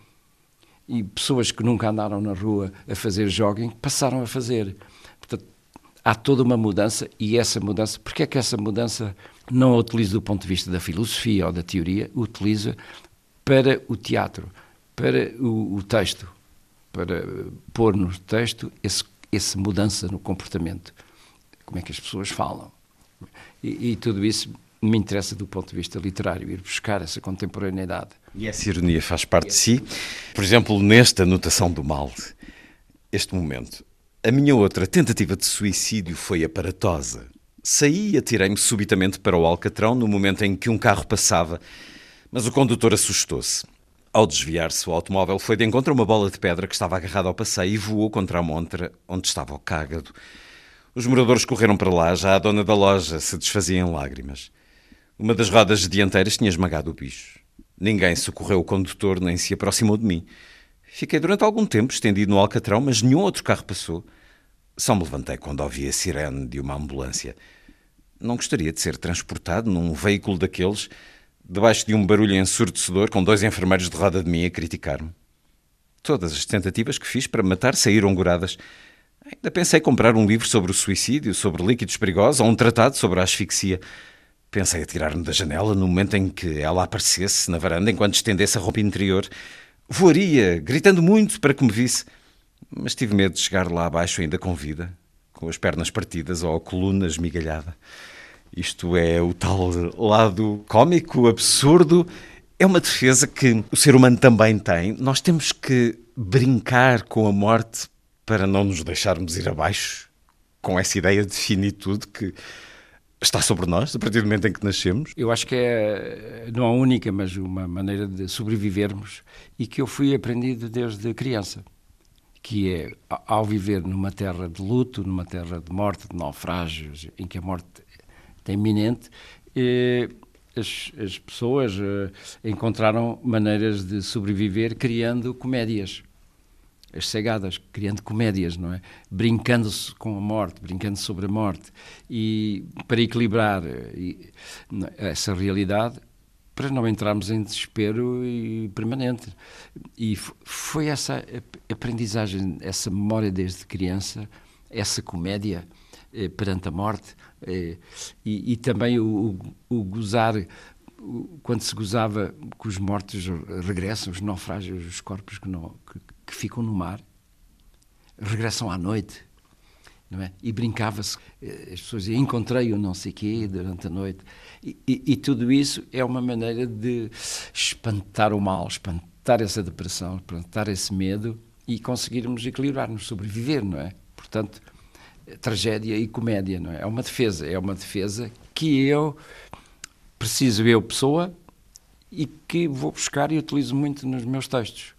E pessoas que nunca andaram na rua a fazer jogging passaram a fazer. Portanto, há toda uma mudança e essa mudança, porque é que essa mudança não a utiliza do ponto de vista da filosofia ou da teoria, utiliza para o teatro, para o, o texto, para pôr no texto esse, essa mudança no comportamento como é que as pessoas falam. E, e, tudo isso me interessa do ponto de vista literário, ir buscar essa contemporaneidade. E essa ironia faz parte de si? Por exemplo, nesta anotação do mal, este momento. A minha outra tentativa de suicídio foi aparatosa. Saí e atirei-me subitamente para o Alcatrão no momento em que um carro passava, mas o condutor assustou-se. Ao desviar-se, o automóvel foi de encontro a uma bola de pedra que estava agarrada ao passeio e voou contra a montra onde estava o cágado. Os moradores correram para lá, já a dona da loja se desfazia em lágrimas. Uma das rodas dianteiras tinha esmagado o bicho. Ninguém socorreu o condutor nem se aproximou de mim. Fiquei durante algum tempo estendido no alcatrão, mas nenhum outro carro passou. Só me levantei quando ouvi a sirene de uma ambulância. Não gostaria de ser transportado num veículo daqueles, debaixo de um barulho ensurdecedor, com dois enfermeiros de roda de mim a criticar-me. Todas as tentativas que fiz para matar saíram goradas. Ainda pensei comprar um livro sobre o suicídio, sobre líquidos perigosos ou um tratado sobre a asfixia. Pensei a tirar-me da janela no momento em que ela aparecesse na varanda enquanto estendesse a roupa interior. Voaria, gritando muito para que me visse. Mas tive medo de chegar lá abaixo ainda com vida, com as pernas partidas ou a coluna esmigalhada. Isto é o tal lado cómico, absurdo. É uma defesa que o ser humano também tem. Nós temos que brincar com a morte para não nos deixarmos ir abaixo com essa ideia de finitude que está sobre nós a partir do momento em que nascemos? Eu acho que é não a única, mas uma maneira de sobrevivermos e que eu fui aprendido desde criança, que é ao viver numa terra de luto, numa terra de morte, de naufrágios, em que a morte iminente, as, as pessoas eh, encontraram maneiras de sobreviver criando comédias as cegadas, criando comédias, não é? Brincando-se com a morte, brincando sobre a morte. E para equilibrar eh, essa realidade, para não entrarmos em desespero e permanente. E foi essa aprendizagem, essa memória desde criança, essa comédia eh, perante a morte, eh, e, e, também o, o, o gozar quando se gozava que os mortos regressam, os naufrágios, os corpos que, não, que, que ficam no mar, regressam à noite, é? E brincava-se, eh, as pessoas diziam, encontrei o não sei quê durante a noite. E, e, e, tudo isso é uma maneira de espantar o mal, espantar essa depressão, espantar esse medo e conseguirmos equilibrar-nos, sobreviver, não é? Portanto, tragédia e comédia, não é? É uma defesa, é uma defesa que eu preciso eu, pessoa, e que vou buscar e utilizo muito nos meus textos.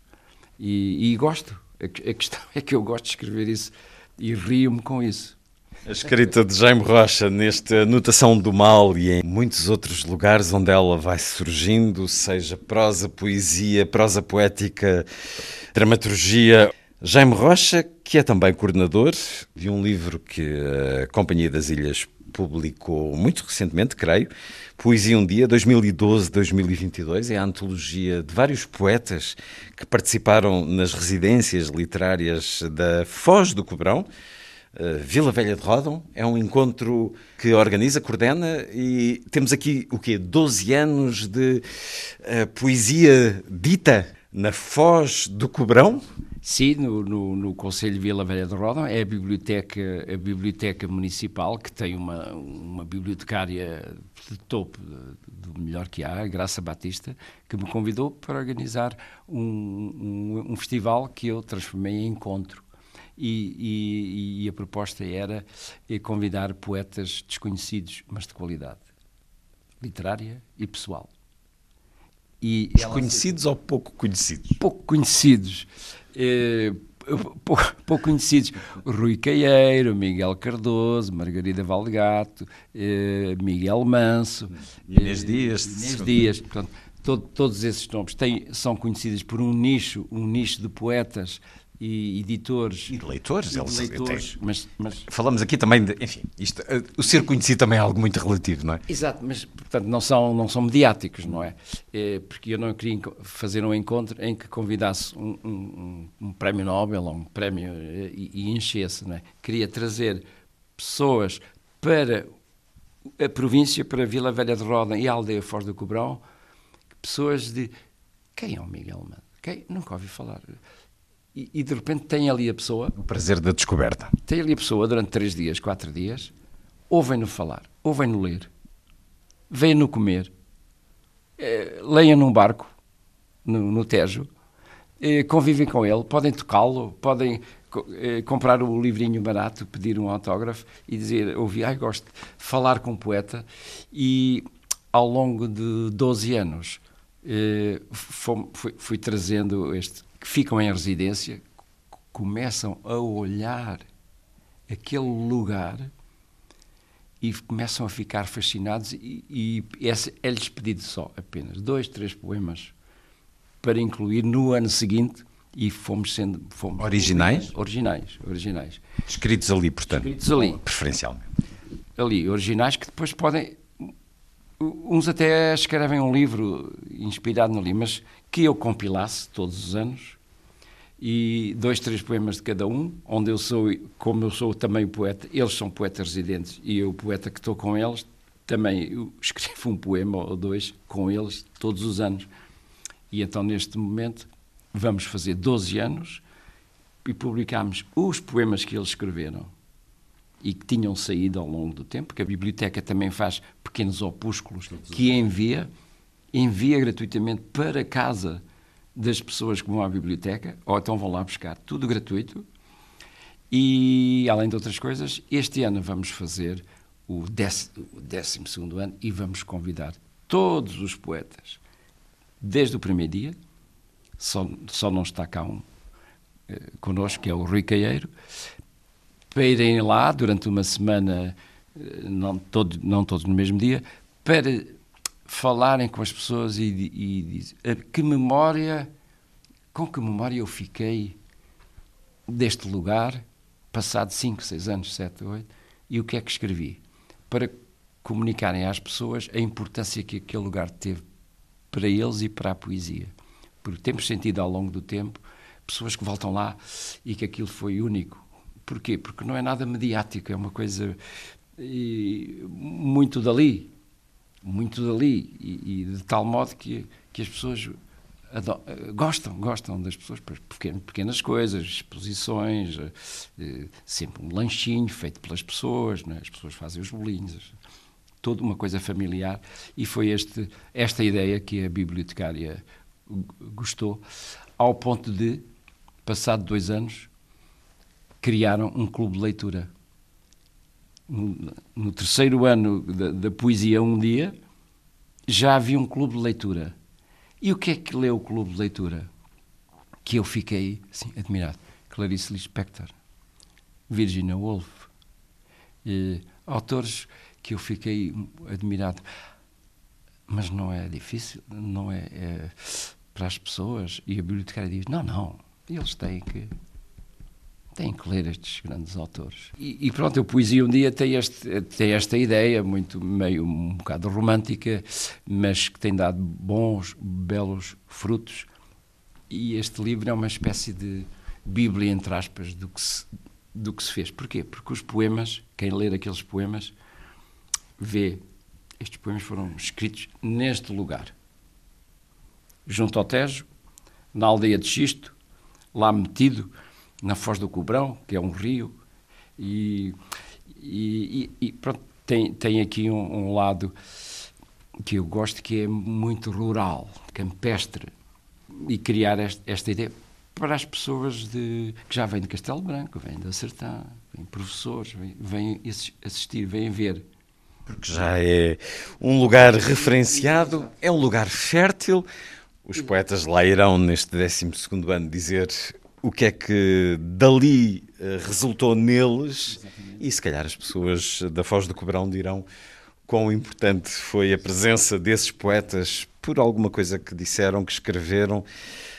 E, e gosto. A, questão é que eu gosto de escrever isso e rio-me com isso. A escrita de Jaime Rocha nesta Anotação do Mal e em muitos outros lugares onde ela vai surgindo, seja prosa, poesia, prosa poética, dramaturgia. Jaime Rocha, que é também coordenador de um livro que a Companhia das Ilhas publicou muito recentemente, creio, Poesia um Dia, 2012-2022, é a antologia de vários poetas que participaram nas residências literárias da Foz do Cobrão, Uh, Vila Velha de Rodão, é um encontro que organiza, coordena e temos aqui o quê? 12 anos de uh, poesia dita na Foz do Cobrão? Sim, no, no, no, Conselho de Vila Velha de Rodão, é a biblioteca, a biblioteca municipal, que tem uma, uma bibliotecária de topo, do melhor que há, a Graça Batista, que me convidou para organizar um, um, um festival que eu transformei em encontro. E, e, e, a proposta era convidar poetas desconhecidos, mas de qualidade literária e pessoal. E Desconhecidos ela... ou pouco conhecidos? Pouco conhecidos. Eh, pouco, pouco, conhecidos. Rui Caieiro, Miguel Cardoso, Margarida Valgato, eh, Miguel Manso, Inês eh, Dias. Inês Dias. Portanto, todo, todos esses nomes têm, são conhecidos por um nicho, um nicho de poetas e editores. E de leitores, e de eles leitores mas, mas, Falamos aqui também de. Enfim, isto, uh, o ser conhecido também é algo muito relativo, não é? Exato, mas portanto não são, não são mediáticos, não é? é porque eu não queria fazer um encontro em que convidasse um, um, um prémio Nobel ou um prémio eh, e, e enchesse, não é? Queria trazer pessoas para a província, para Vila Velha de Roda e a aldeia Foz do Cobrão, pessoas de. Quem é o Miguel Mano? Quem? Nunca ouvi falar e, e, de repente tem ali a pessoa. O prazer da descoberta. Tem ali a pessoa durante três dias, quatro dias, ouvem-no falar, ouvem-no ler, veem-no comer, leiam num barco, no, no Tejo, é, convivem com ele, podem tocá-lo, podem é, comprar o livrinho barato, pedir um autógrafo e dizer, ouvi, ai, gosto de falar com um poeta. E ao longo de 12 anos fui, fui trazendo este que ficam em residência começam a olhar aquele lugar e começam a ficar fascinados e, e é-lhes pedido só apenas. Dois, três poemas para incluir no ano seguinte e fomos sendo fomos originais? Originais originais. Escritos ali portanto. Escritos ali. Preferencialmente. Ali originais que depois podem uns até escrevem um livro inspirado ali mas que eu compilasse todos os anos e dois, três poemas de cada um, onde eu sou, como eu sou também poeta, eles são poetas residentes e eu, poeta que estou com eles, também escrevo um poema ou dois com eles todos os anos. E então, neste momento, vamos fazer 12 anos e publicamos os poemas que eles escreveram e que tinham saído ao longo do tempo, porque a biblioteca também faz pequenos opúsculos que envia, envia gratuitamente para casa das pessoas que vão à biblioteca, ou então vão lá buscar, tudo gratuito. E, além de outras coisas, este ano vamos fazer o, o 12 ano e vamos convidar todos os poetas, desde o primeiro dia, só, só não está cá um eh, connosco, que é o Rui Caieiro, para irem lá durante uma semana, eh, não, todo, não todos no mesmo dia, para falarem com as pessoas e, e, dizer que memória, com que memória eu fiquei deste lugar, passado 5, 6 anos, 7, 8, e o que é que escrevi? Para comunicarem às pessoas a importância que aquele lugar teve para eles e para a poesia. Porque temos sentido ao longo do tempo pessoas que voltam lá e que aquilo foi único. Porquê? Porque não é nada mediático, é uma coisa muito dali muito dali e, e de tal modo que, que as pessoas gostam, gostam das pessoas por pequenas coisas, exposições, eh, sempre um lanchinho feito pelas pessoas, é? as pessoas fazem os bolinhos, toda uma coisa familiar e foi este, esta ideia que a bibliotecária gostou, ao ponto de, passado dois anos, criaram um clube de leitura no, terceiro ano da, da, poesia um dia, já havia um clube de leitura. E o que é que leu o clube de leitura? Que eu fiquei assim, admirado. Clarice Lispector, Virginia Woolf, e, autores que eu fiquei admirado. Mas não é difícil, não é, é para as pessoas. E a bibliotecária diz: não, não, eles têm que têm que ler estes grandes autores. E, e pronto, a poesia um dia tem, este, tem esta ideia, muito meio um bocado romântica, mas que tem dado bons, belos frutos. E este livro é uma espécie de Bíblia, entre aspas, do que se, do que se fez. Porquê? Porque os poemas, quem ler aqueles poemas, vê. Estes poemas foram escritos neste lugar, junto ao Tejo, na aldeia de Xisto, lá metido na Foz do Cobrão, que é um rio, e, e, e pronto, tem, tem aqui um, um, lado que eu gosto, que é muito rural, campestre, e criar este, esta ideia para as pessoas de, que já vêm de Castelo Branco, vêm da Sertã, vêm professores, vêm, vêm assistir, vêm ver. Porque já é um lugar referenciado, é um lugar fértil. Os poetas lá irão, neste 12 ano, dizer o que é que dali uh, resultou neles Exatamente. e se calhar as pessoas da Foz do Cobrão dirão quão importante foi a presença desses poetas por alguma coisa que disseram, que escreveram,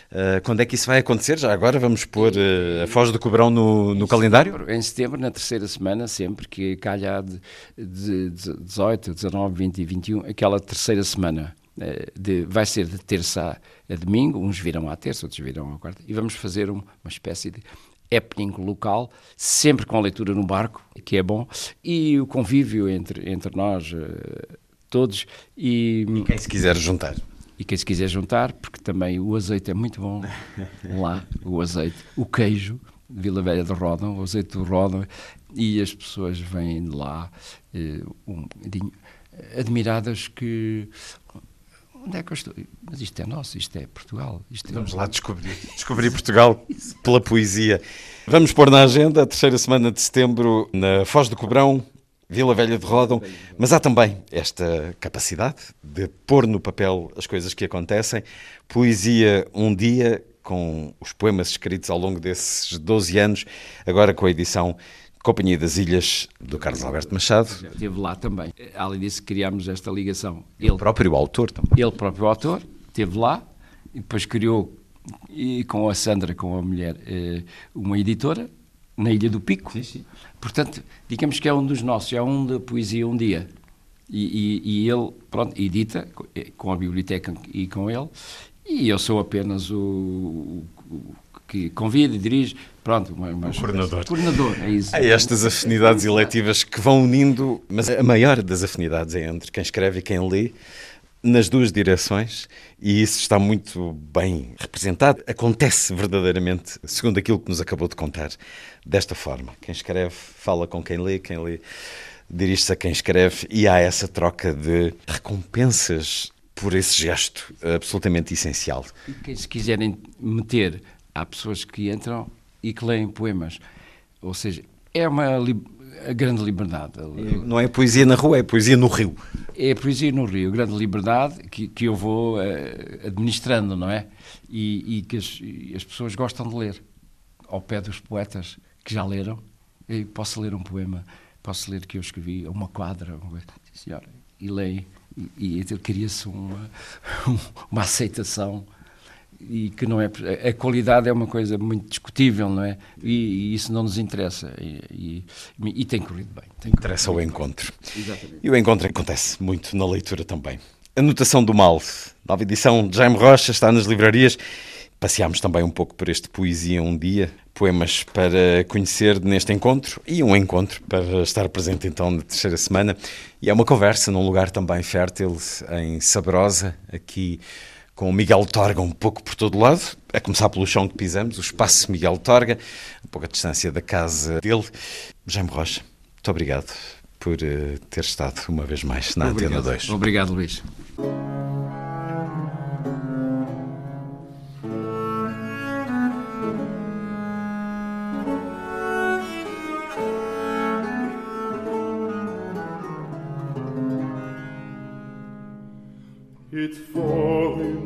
Uh, quando é que isso vai acontecer? Já agora vamos pôr uh, a Foz do Cobrão no, no calendário? Em setembro, na terceira semana, sempre que calha de, de, de 18, 19, 20 e 21, aquela terceira semana. Uh, de, vai ser de terça a, a, domingo, uns virão à terça, outros virão à quarta, e vamos fazer um, uma espécie de happening local, sempre com a leitura no barco, que é bom, e o convívio entre, entre nós todos. E, e quem se quiser juntar e quem se quiser juntar, porque também o azeite é muito bom lá, o azeite, o queijo, Vila Velha de Rodão, o azeite do Rodão, e as pessoas vêm lá eh, um admiradas que onde é que eu estou? Mas isto é nosso, isto é Portugal. Isto é Vamos lá descobrir, descobrir Portugal pela poesia. Vamos pôr na agenda a terceira semana de setembro na Foz do Cobrão, Vila Velha de Rodam, mas há também esta capacidade de pôr no papel as coisas que acontecem. Poesia um dia, com os poemas escritos ao longo desses 12 anos, agora com a edição Companhia das Ilhas, do Carlos Alberto Machado. Esteve lá também. Além disso, criámos esta ligação. Ele, ele próprio autor também. Ele próprio autor, esteve lá e depois criou, e com a Sandra, com a mulher, eh, uma editora, na Ilha do Pico. Sim, sim. Portanto, digamos que é um dos nossos, é um da poesia um dia. E, e, e, ele, pronto, edita com a biblioteca e com ele, e eu sou apenas o, o, o que convida e dirige, pronto, mas, o coordenador. coordenador, é isso. Há estas afinidades eletivas que vão unindo, mas a maior das afinidades é entre quem escreve e quem lê, nas duas direções e isso está muito bem representado. Acontece verdadeiramente, segundo aquilo que nos acabou de contar, desta forma. Quem escreve fala com quem lê, quem lê dirige-se a quem escreve e há essa troca de recompensas por esse gesto absolutamente essencial. E quem se quiserem meter, há pessoas que entram e que leem poemas. Ou seja, é uma a grande liberdade. Não é poesia na rua, é poesia no rio. É poesia no rio, grande liberdade que, que eu vou uh, administrando, não é? E, e que as, e as, pessoas gostam de ler. Ao pé dos poetas que já leram, eu posso ler um poema, posso ler que eu escrevi, uma quadra, uma, senhora, e leio. E, e cria-se uma, uma aceitação e que não é a qualidade é uma coisa muito discutível não é? E, e isso não nos interessa. E, e, e tem corrido bem tem corrido interessa bem. o encontro. Exatamente. e o encontro acontece muito na leitura também. Anotação do mal nova edição. De Jaime Rocha está nas livrarias. Passeámos também um pouco por este poesia um dia poemas para conhecer neste encontro e um encontro para estar presente então na terceira semana. E é uma conversa num lugar também fértil em Sabrosa aqui com o Miguel Torga um pouco por todo lado, a começar pelo chão que pisamos, o espaço Miguel Torga, a pouca distância da casa dele. Jaime Rocha, muito obrigado por uh, ter estado uma vez mais na obrigado. Antena 2. Obrigado, Luís. The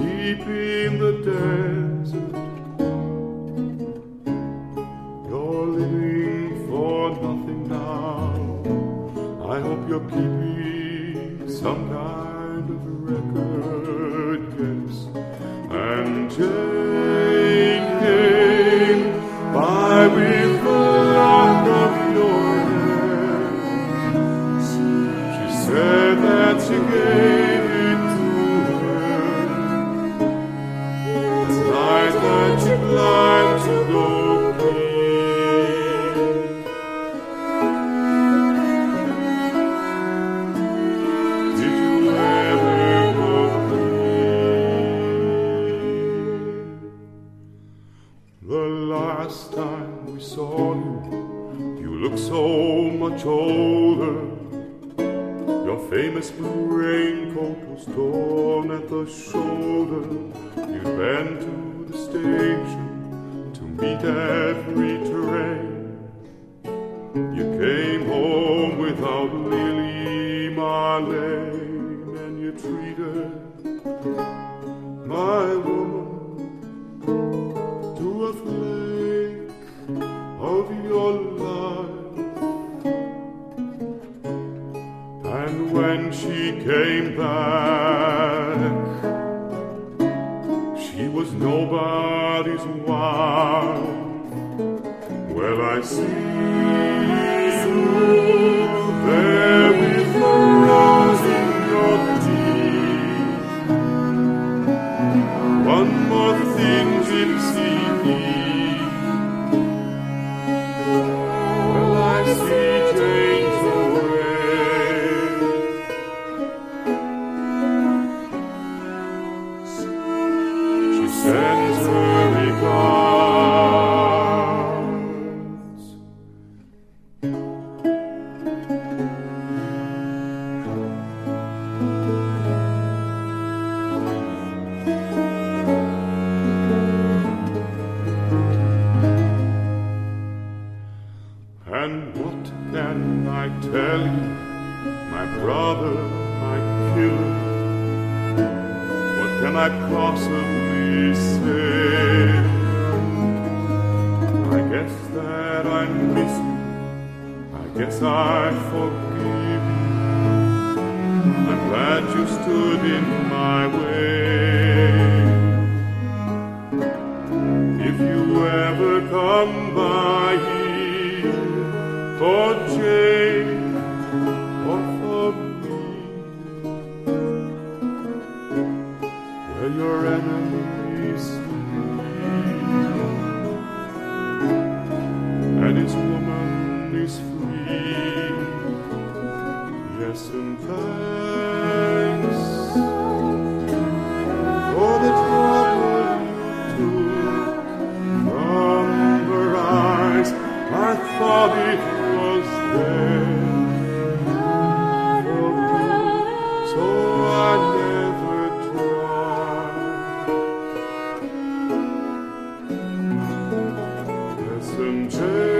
deep in the desert. And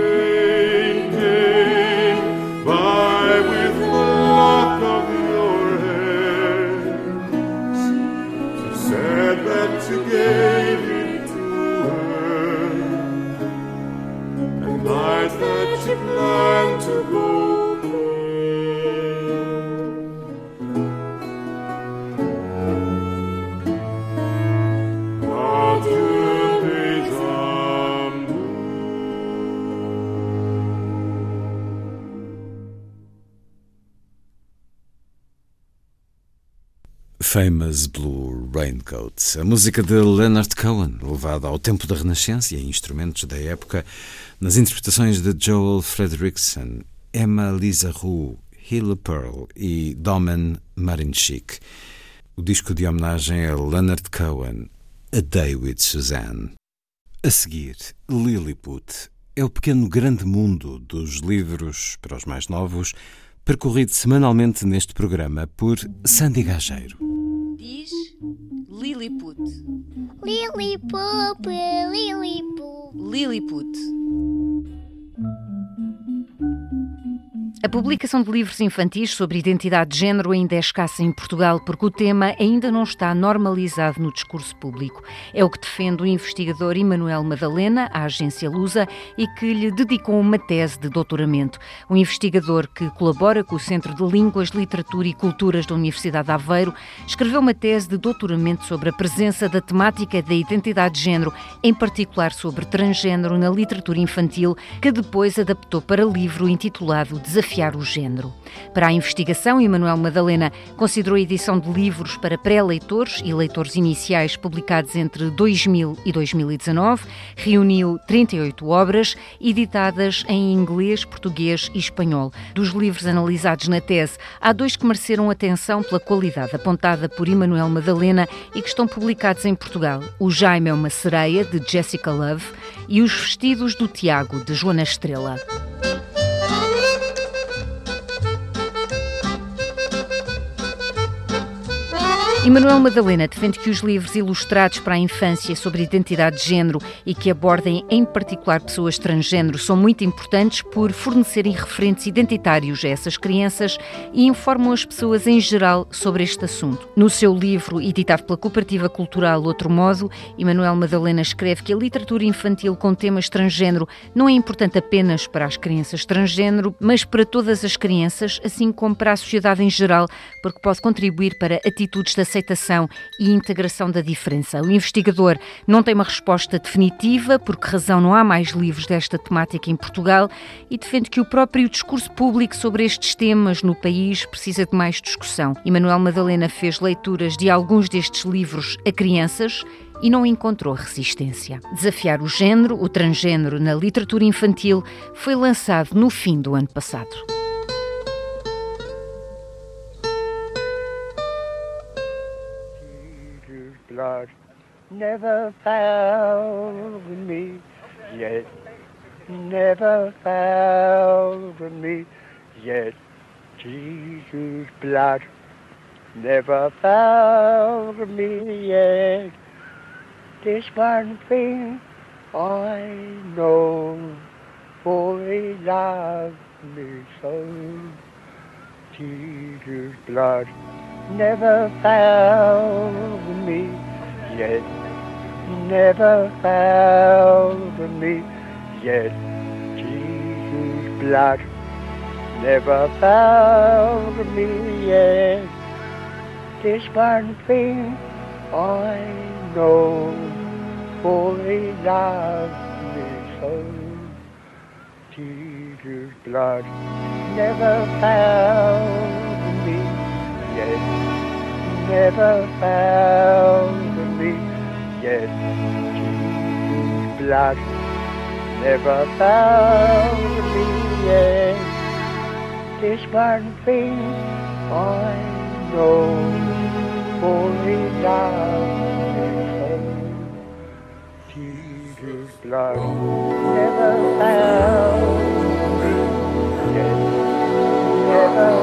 Famous Blue Raincoat, a música de Leonard Cohen, levada ao tempo da Renascença e a instrumentos da época, nas interpretações de Joel Fredrickson, Emma Lisa Roux, Hilla Pearl e Domen Marinchik. O disco de homenagem a Leonard Cohen, A Day with Suzanne. A seguir, Lilliput é o pequeno grande mundo dos livros para os mais novos, percorrido semanalmente neste programa por Sandy Gageiro. Lilliput. Lilliput, Lilliput. Lilliput. A publicação de livros infantis sobre identidade de género ainda é escassa em Portugal porque o tema ainda não está normalizado no discurso público. É o que defende o investigador Emanuel Madalena, à agência Lusa, e que lhe dedicou uma tese de doutoramento. O investigador que colabora com o Centro de Línguas, Literatura e Culturas da Universidade de Aveiro escreveu uma tese de doutoramento sobre a presença da temática da identidade de género, em particular sobre transgênero na literatura infantil, que depois adaptou para livro intitulado Desafiar o Género. Para a investigação, Emanuel Madalena considerou a edição de livros para pré-leitores e leitores iniciais publicados entre 2000 e 2019, reuniu 38 obras editadas em inglês, português e espanhol. Dos livros analisados na tese, há dois que mereceram atenção pela qualidade apontada por Emanuel Madalena e que estão publicados em Portugal. O Jaime é uma sereia, de Jessica Love, e Os Vestidos do Tiago, de Joana Estrela. Emanuel Madalena defende que os livros ilustrados para a infância sobre identidade de género e que abordem em particular pessoas transgênero são muito importantes por fornecerem referentes identitários a essas crianças e informam as pessoas em geral sobre este assunto. No seu livro, editado pela Cooperativa Cultural Outro Modo, Emanuel Madalena escreve que a literatura infantil com temas transgênero não é importante apenas para as crianças transgênero, mas para todas as crianças, assim como para a sociedade em geral, porque pode contribuir para atitudes de aceitação e integração da diferença. O investigador não tem uma resposta definitiva, por que razão não há mais livros desta temática em Portugal, e defende que o próprio discurso público sobre estes temas no país precisa de mais discussão. Emanuel Madalena fez leituras de alguns destes livros a crianças e não encontrou resistência. Desafiar o género, o transgênero na literatura infantil, foi lançado no fim do ano passado. Never found me yet, never found me yet. Jesus' blood never found me yet. This one thing I know, for he loved me so. Jesus' blood never found me yet, never found me yet. Jesus' blood never found me yet. This one thing I know, for he loved me so. Jesus' blood never found me yet, never found yet. Jesus' blood never found me yet. This one thing I know, for me. Jesus' blood never found me yet, never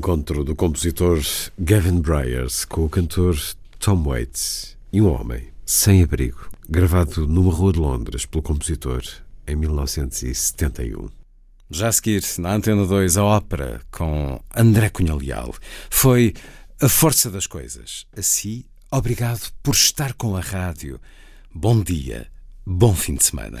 encontro do compositor Gavin Bryars com o cantor Tom Waits e um homem sem abrigo, gravado numa rua de Londres pelo compositor em 1971. Já a seguir, na Antena 2, a ópera com André Cunha Leal. Foi A Força das Coisas. Assim, obrigado por estar com a rádio. Bom dia, bom fim de semana.